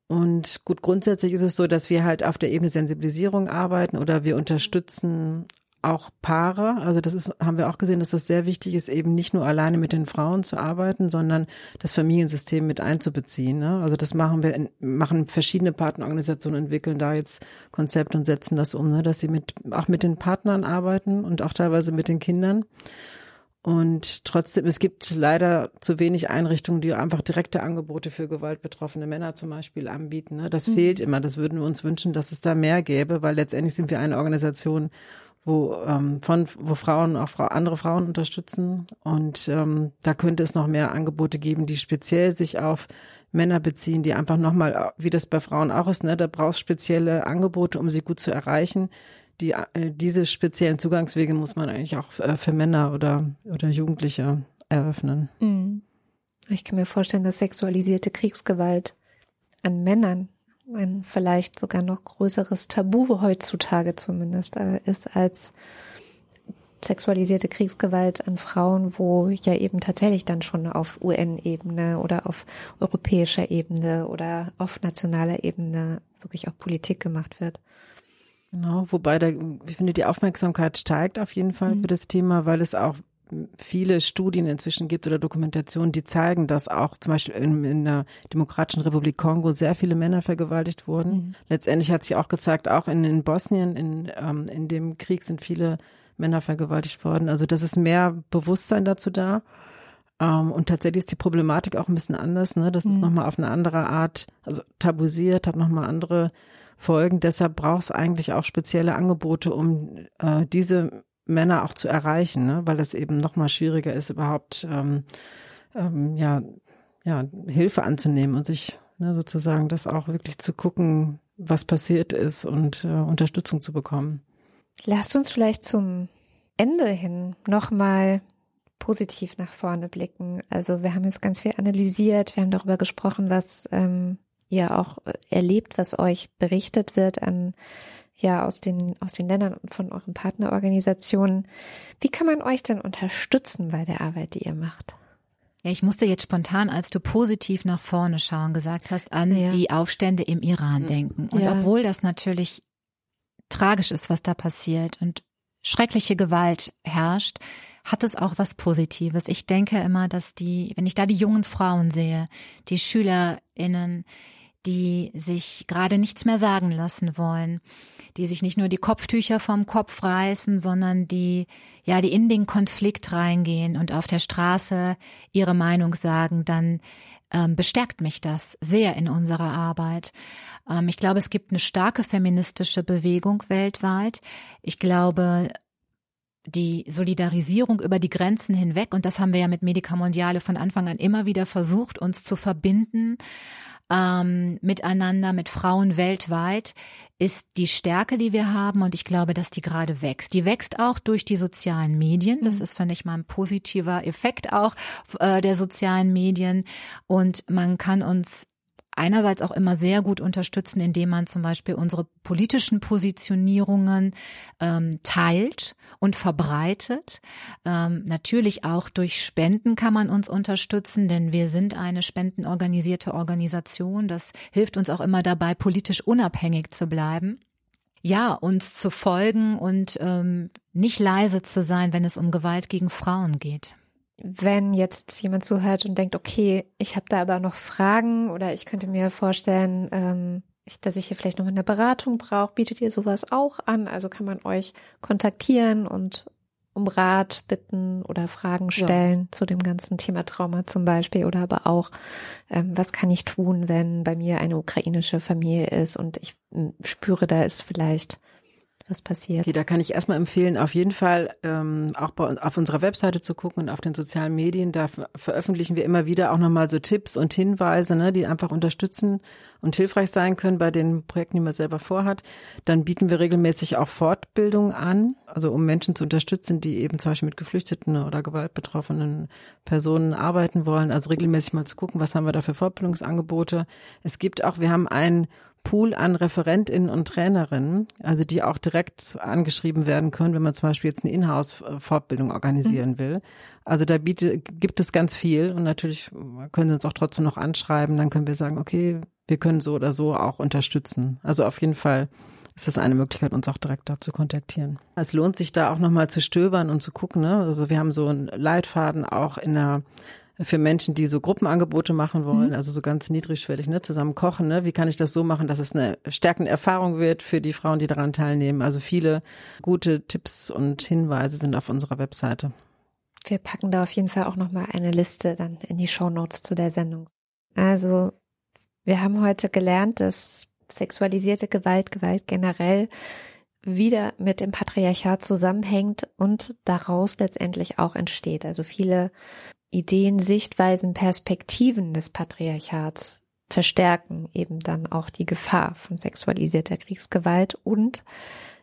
Und gut, grundsätzlich ist es so, dass wir halt auf der Ebene Sensibilisierung arbeiten oder wir unterstützen auch Paare. Also das ist, haben wir auch gesehen, dass das sehr wichtig ist, eben nicht nur alleine mit den Frauen zu arbeiten, sondern das Familiensystem mit einzubeziehen. Ne? Also das machen wir, machen verschiedene Partnerorganisationen, entwickeln da jetzt Konzepte und setzen das um, ne? dass sie mit, auch mit den Partnern arbeiten und auch teilweise mit den Kindern. Und trotzdem, es gibt leider zu wenig Einrichtungen, die einfach direkte Angebote für gewaltbetroffene Männer zum Beispiel anbieten. Ne? Das mhm. fehlt immer. Das würden wir uns wünschen, dass es da mehr gäbe, weil letztendlich sind wir eine Organisation, wo ähm, von wo Frauen auch Frau, andere Frauen unterstützen. Und ähm, da könnte es noch mehr Angebote geben, die speziell sich auf Männer beziehen, die einfach nochmal, wie das bei Frauen auch ist, ne, da brauchst spezielle Angebote, um sie gut zu erreichen die, äh, diese speziellen Zugangswege muss man eigentlich auch äh, für Männer oder, oder Jugendliche eröffnen. Mhm. Ich kann mir vorstellen, dass sexualisierte Kriegsgewalt an Männern ein vielleicht sogar noch größeres Tabu heutzutage zumindest äh, ist als sexualisierte Kriegsgewalt an Frauen, wo ja eben tatsächlich dann schon auf UN-Ebene oder auf europäischer Ebene oder auf nationaler Ebene wirklich auch Politik gemacht wird. Genau, wobei da, ich finde, die Aufmerksamkeit steigt auf jeden Fall mhm. für das Thema, weil es auch viele Studien inzwischen gibt oder Dokumentationen, die zeigen, dass auch zum Beispiel in, in der Demokratischen Republik Kongo sehr viele Männer vergewaltigt wurden. Mhm. Letztendlich hat sich auch gezeigt, auch in, in Bosnien, in, ähm, in dem Krieg sind viele Männer vergewaltigt worden. Also das ist mehr Bewusstsein dazu da. Ähm, und tatsächlich ist die Problematik auch ein bisschen anders. Ne? Das mhm. ist nochmal auf eine andere Art, also tabuisiert, hat nochmal andere folgen. Deshalb braucht es eigentlich auch spezielle Angebote, um äh, diese Männer auch zu erreichen, ne? weil es eben noch mal schwieriger ist, überhaupt ähm, ähm, ja, ja, Hilfe anzunehmen und sich ne, sozusagen das auch wirklich zu gucken, was passiert ist und äh, Unterstützung zu bekommen. Lasst uns vielleicht zum Ende hin nochmal positiv nach vorne blicken. Also wir haben jetzt ganz viel analysiert, wir haben darüber gesprochen, was ähm, ihr auch äh, erlebt, was euch berichtet wird an ja aus den aus den Ländern von euren Partnerorganisationen. Wie kann man euch denn unterstützen bei der Arbeit, die ihr macht? Ja, ich musste jetzt spontan, als du positiv nach vorne schauen gesagt hast, an ja. die Aufstände im Iran denken. Und ja. obwohl das natürlich tragisch ist, was da passiert und schreckliche Gewalt herrscht, hat es auch was Positives. Ich denke immer, dass die, wenn ich da die jungen Frauen sehe, die SchülerInnen, die sich gerade nichts mehr sagen lassen wollen, die sich nicht nur die Kopftücher vom Kopf reißen, sondern die, ja, die in den Konflikt reingehen und auf der Straße ihre Meinung sagen, dann ähm, bestärkt mich das sehr in unserer Arbeit. Ähm, ich glaube, es gibt eine starke feministische Bewegung weltweit. Ich glaube, die Solidarisierung über die Grenzen hinweg, und das haben wir ja mit Medica Mondiale von Anfang an immer wieder versucht, uns zu verbinden ähm, miteinander, mit Frauen weltweit, ist die Stärke, die wir haben. Und ich glaube, dass die gerade wächst. Die wächst auch durch die sozialen Medien. Das mhm. ist, finde ich, mal ein positiver Effekt auch äh, der sozialen Medien. Und man kann uns einerseits auch immer sehr gut unterstützen, indem man zum Beispiel unsere politischen Positionierungen ähm, teilt und verbreitet. Ähm, natürlich auch durch Spenden kann man uns unterstützen, denn wir sind eine spendenorganisierte Organisation. Das hilft uns auch immer dabei, politisch unabhängig zu bleiben ja, uns zu folgen und ähm, nicht leise zu sein, wenn es um Gewalt gegen Frauen geht wenn jetzt jemand zuhört und denkt, okay, ich habe da aber noch Fragen oder ich könnte mir vorstellen, ähm, ich, dass ich hier vielleicht noch eine Beratung brauche, bietet ihr sowas auch an? Also kann man euch kontaktieren und um Rat bitten oder Fragen stellen ja. zu dem ganzen Thema Trauma zum Beispiel oder aber auch, ähm, was kann ich tun, wenn bei mir eine ukrainische Familie ist und ich spüre, da ist vielleicht was passiert. Okay, da kann ich erstmal empfehlen, auf jeden Fall ähm, auch bei, auf unserer Webseite zu gucken und auf den sozialen Medien. Da veröffentlichen wir immer wieder auch nochmal so Tipps und Hinweise, ne, die einfach unterstützen und hilfreich sein können bei den Projekten, die man selber vorhat. Dann bieten wir regelmäßig auch Fortbildung an, also um Menschen zu unterstützen, die eben zum Beispiel mit geflüchteten oder gewaltbetroffenen Personen arbeiten wollen. Also regelmäßig mal zu gucken, was haben wir da für Fortbildungsangebote. Es gibt auch, wir haben ein Pool an Referentinnen und Trainerinnen, also die auch direkt angeschrieben werden können, wenn man zum Beispiel jetzt eine Inhouse-Fortbildung organisieren mhm. will. Also da bietet, gibt es ganz viel und natürlich können Sie uns auch trotzdem noch anschreiben, dann können wir sagen, okay, wir können so oder so auch unterstützen. Also auf jeden Fall ist das eine Möglichkeit, uns auch direkt da zu kontaktieren. Es lohnt sich da auch nochmal zu stöbern und zu gucken. Ne? Also wir haben so einen Leitfaden auch in der für Menschen, die so Gruppenangebote machen wollen, mhm. also so ganz niedrigschwellig, ne, zusammen kochen, ne? Wie kann ich das so machen, dass es eine stärkende Erfahrung wird für die Frauen, die daran teilnehmen? Also viele gute Tipps und Hinweise sind auf unserer Webseite. Wir packen da auf jeden Fall auch nochmal eine Liste dann in die Show Notes zu der Sendung. Also, wir haben heute gelernt, dass sexualisierte Gewalt, Gewalt generell wieder mit dem Patriarchat zusammenhängt und daraus letztendlich auch entsteht. Also viele Ideen, Sichtweisen, Perspektiven des Patriarchats verstärken eben dann auch die Gefahr von sexualisierter Kriegsgewalt und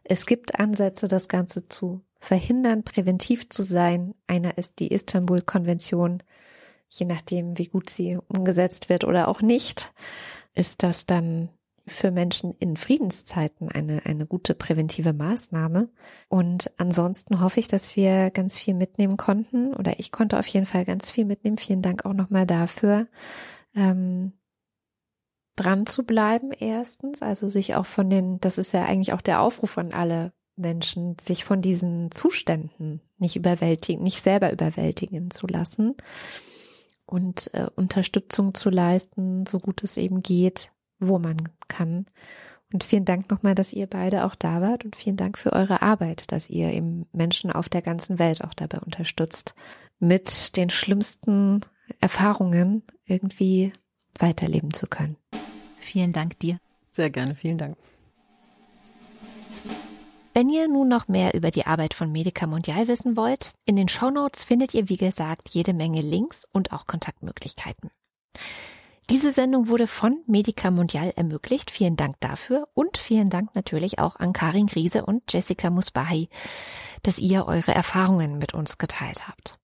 es gibt Ansätze, das Ganze zu verhindern, präventiv zu sein. Einer ist die Istanbul-Konvention. Je nachdem, wie gut sie umgesetzt wird oder auch nicht, ist das dann für Menschen in Friedenszeiten eine, eine gute präventive Maßnahme. Und ansonsten hoffe ich, dass wir ganz viel mitnehmen konnten oder ich konnte auf jeden Fall ganz viel mitnehmen. Vielen Dank auch nochmal dafür. Ähm, dran zu bleiben erstens, also sich auch von den, das ist ja eigentlich auch der Aufruf an alle Menschen, sich von diesen Zuständen nicht überwältigen, nicht selber überwältigen zu lassen und äh, Unterstützung zu leisten, so gut es eben geht, wo man kann. Und vielen Dank nochmal, dass ihr beide auch da wart und vielen Dank für eure Arbeit, dass ihr eben Menschen auf der ganzen Welt auch dabei unterstützt, mit den schlimmsten Erfahrungen irgendwie weiterleben zu können. Vielen Dank dir. Sehr gerne, vielen Dank. Wenn ihr nun noch mehr über die Arbeit von Medica Mondial wissen wollt, in den Shownotes findet ihr wie gesagt jede Menge Links und auch Kontaktmöglichkeiten. Diese Sendung wurde von Medica Mondial ermöglicht. Vielen Dank dafür und vielen Dank natürlich auch an Karin Griese und Jessica Musbahi, dass ihr eure Erfahrungen mit uns geteilt habt.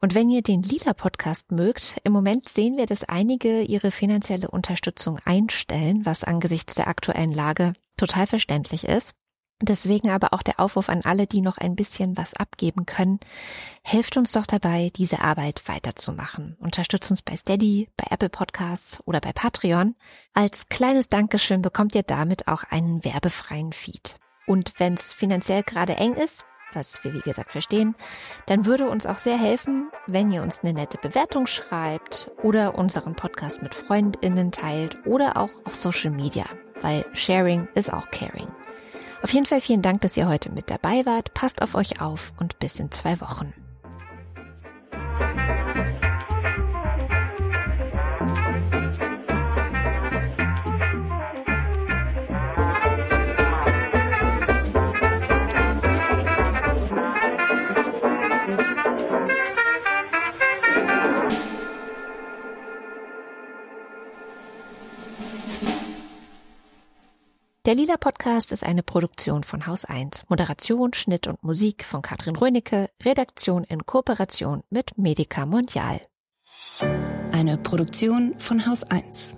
Und wenn ihr den Lila Podcast mögt, im Moment sehen wir, dass einige ihre finanzielle Unterstützung einstellen, was angesichts der aktuellen Lage total verständlich ist. Deswegen aber auch der Aufruf an alle, die noch ein bisschen was abgeben können. Helft uns doch dabei, diese Arbeit weiterzumachen. Unterstützt uns bei Steady, bei Apple Podcasts oder bei Patreon. Als kleines Dankeschön bekommt ihr damit auch einen werbefreien Feed. Und wenn es finanziell gerade eng ist, was wir wie gesagt verstehen, dann würde uns auch sehr helfen, wenn ihr uns eine nette Bewertung schreibt oder unseren Podcast mit Freundinnen teilt oder auch auf Social Media, weil Sharing ist auch Caring. Auf jeden Fall vielen Dank, dass ihr heute mit dabei wart. Passt auf euch auf und bis in zwei Wochen. Der Lila Podcast ist eine Produktion von Haus 1. Moderation, Schnitt und Musik von Katrin Rönecke. Redaktion in Kooperation mit Medica Mondial. Eine Produktion von Haus 1.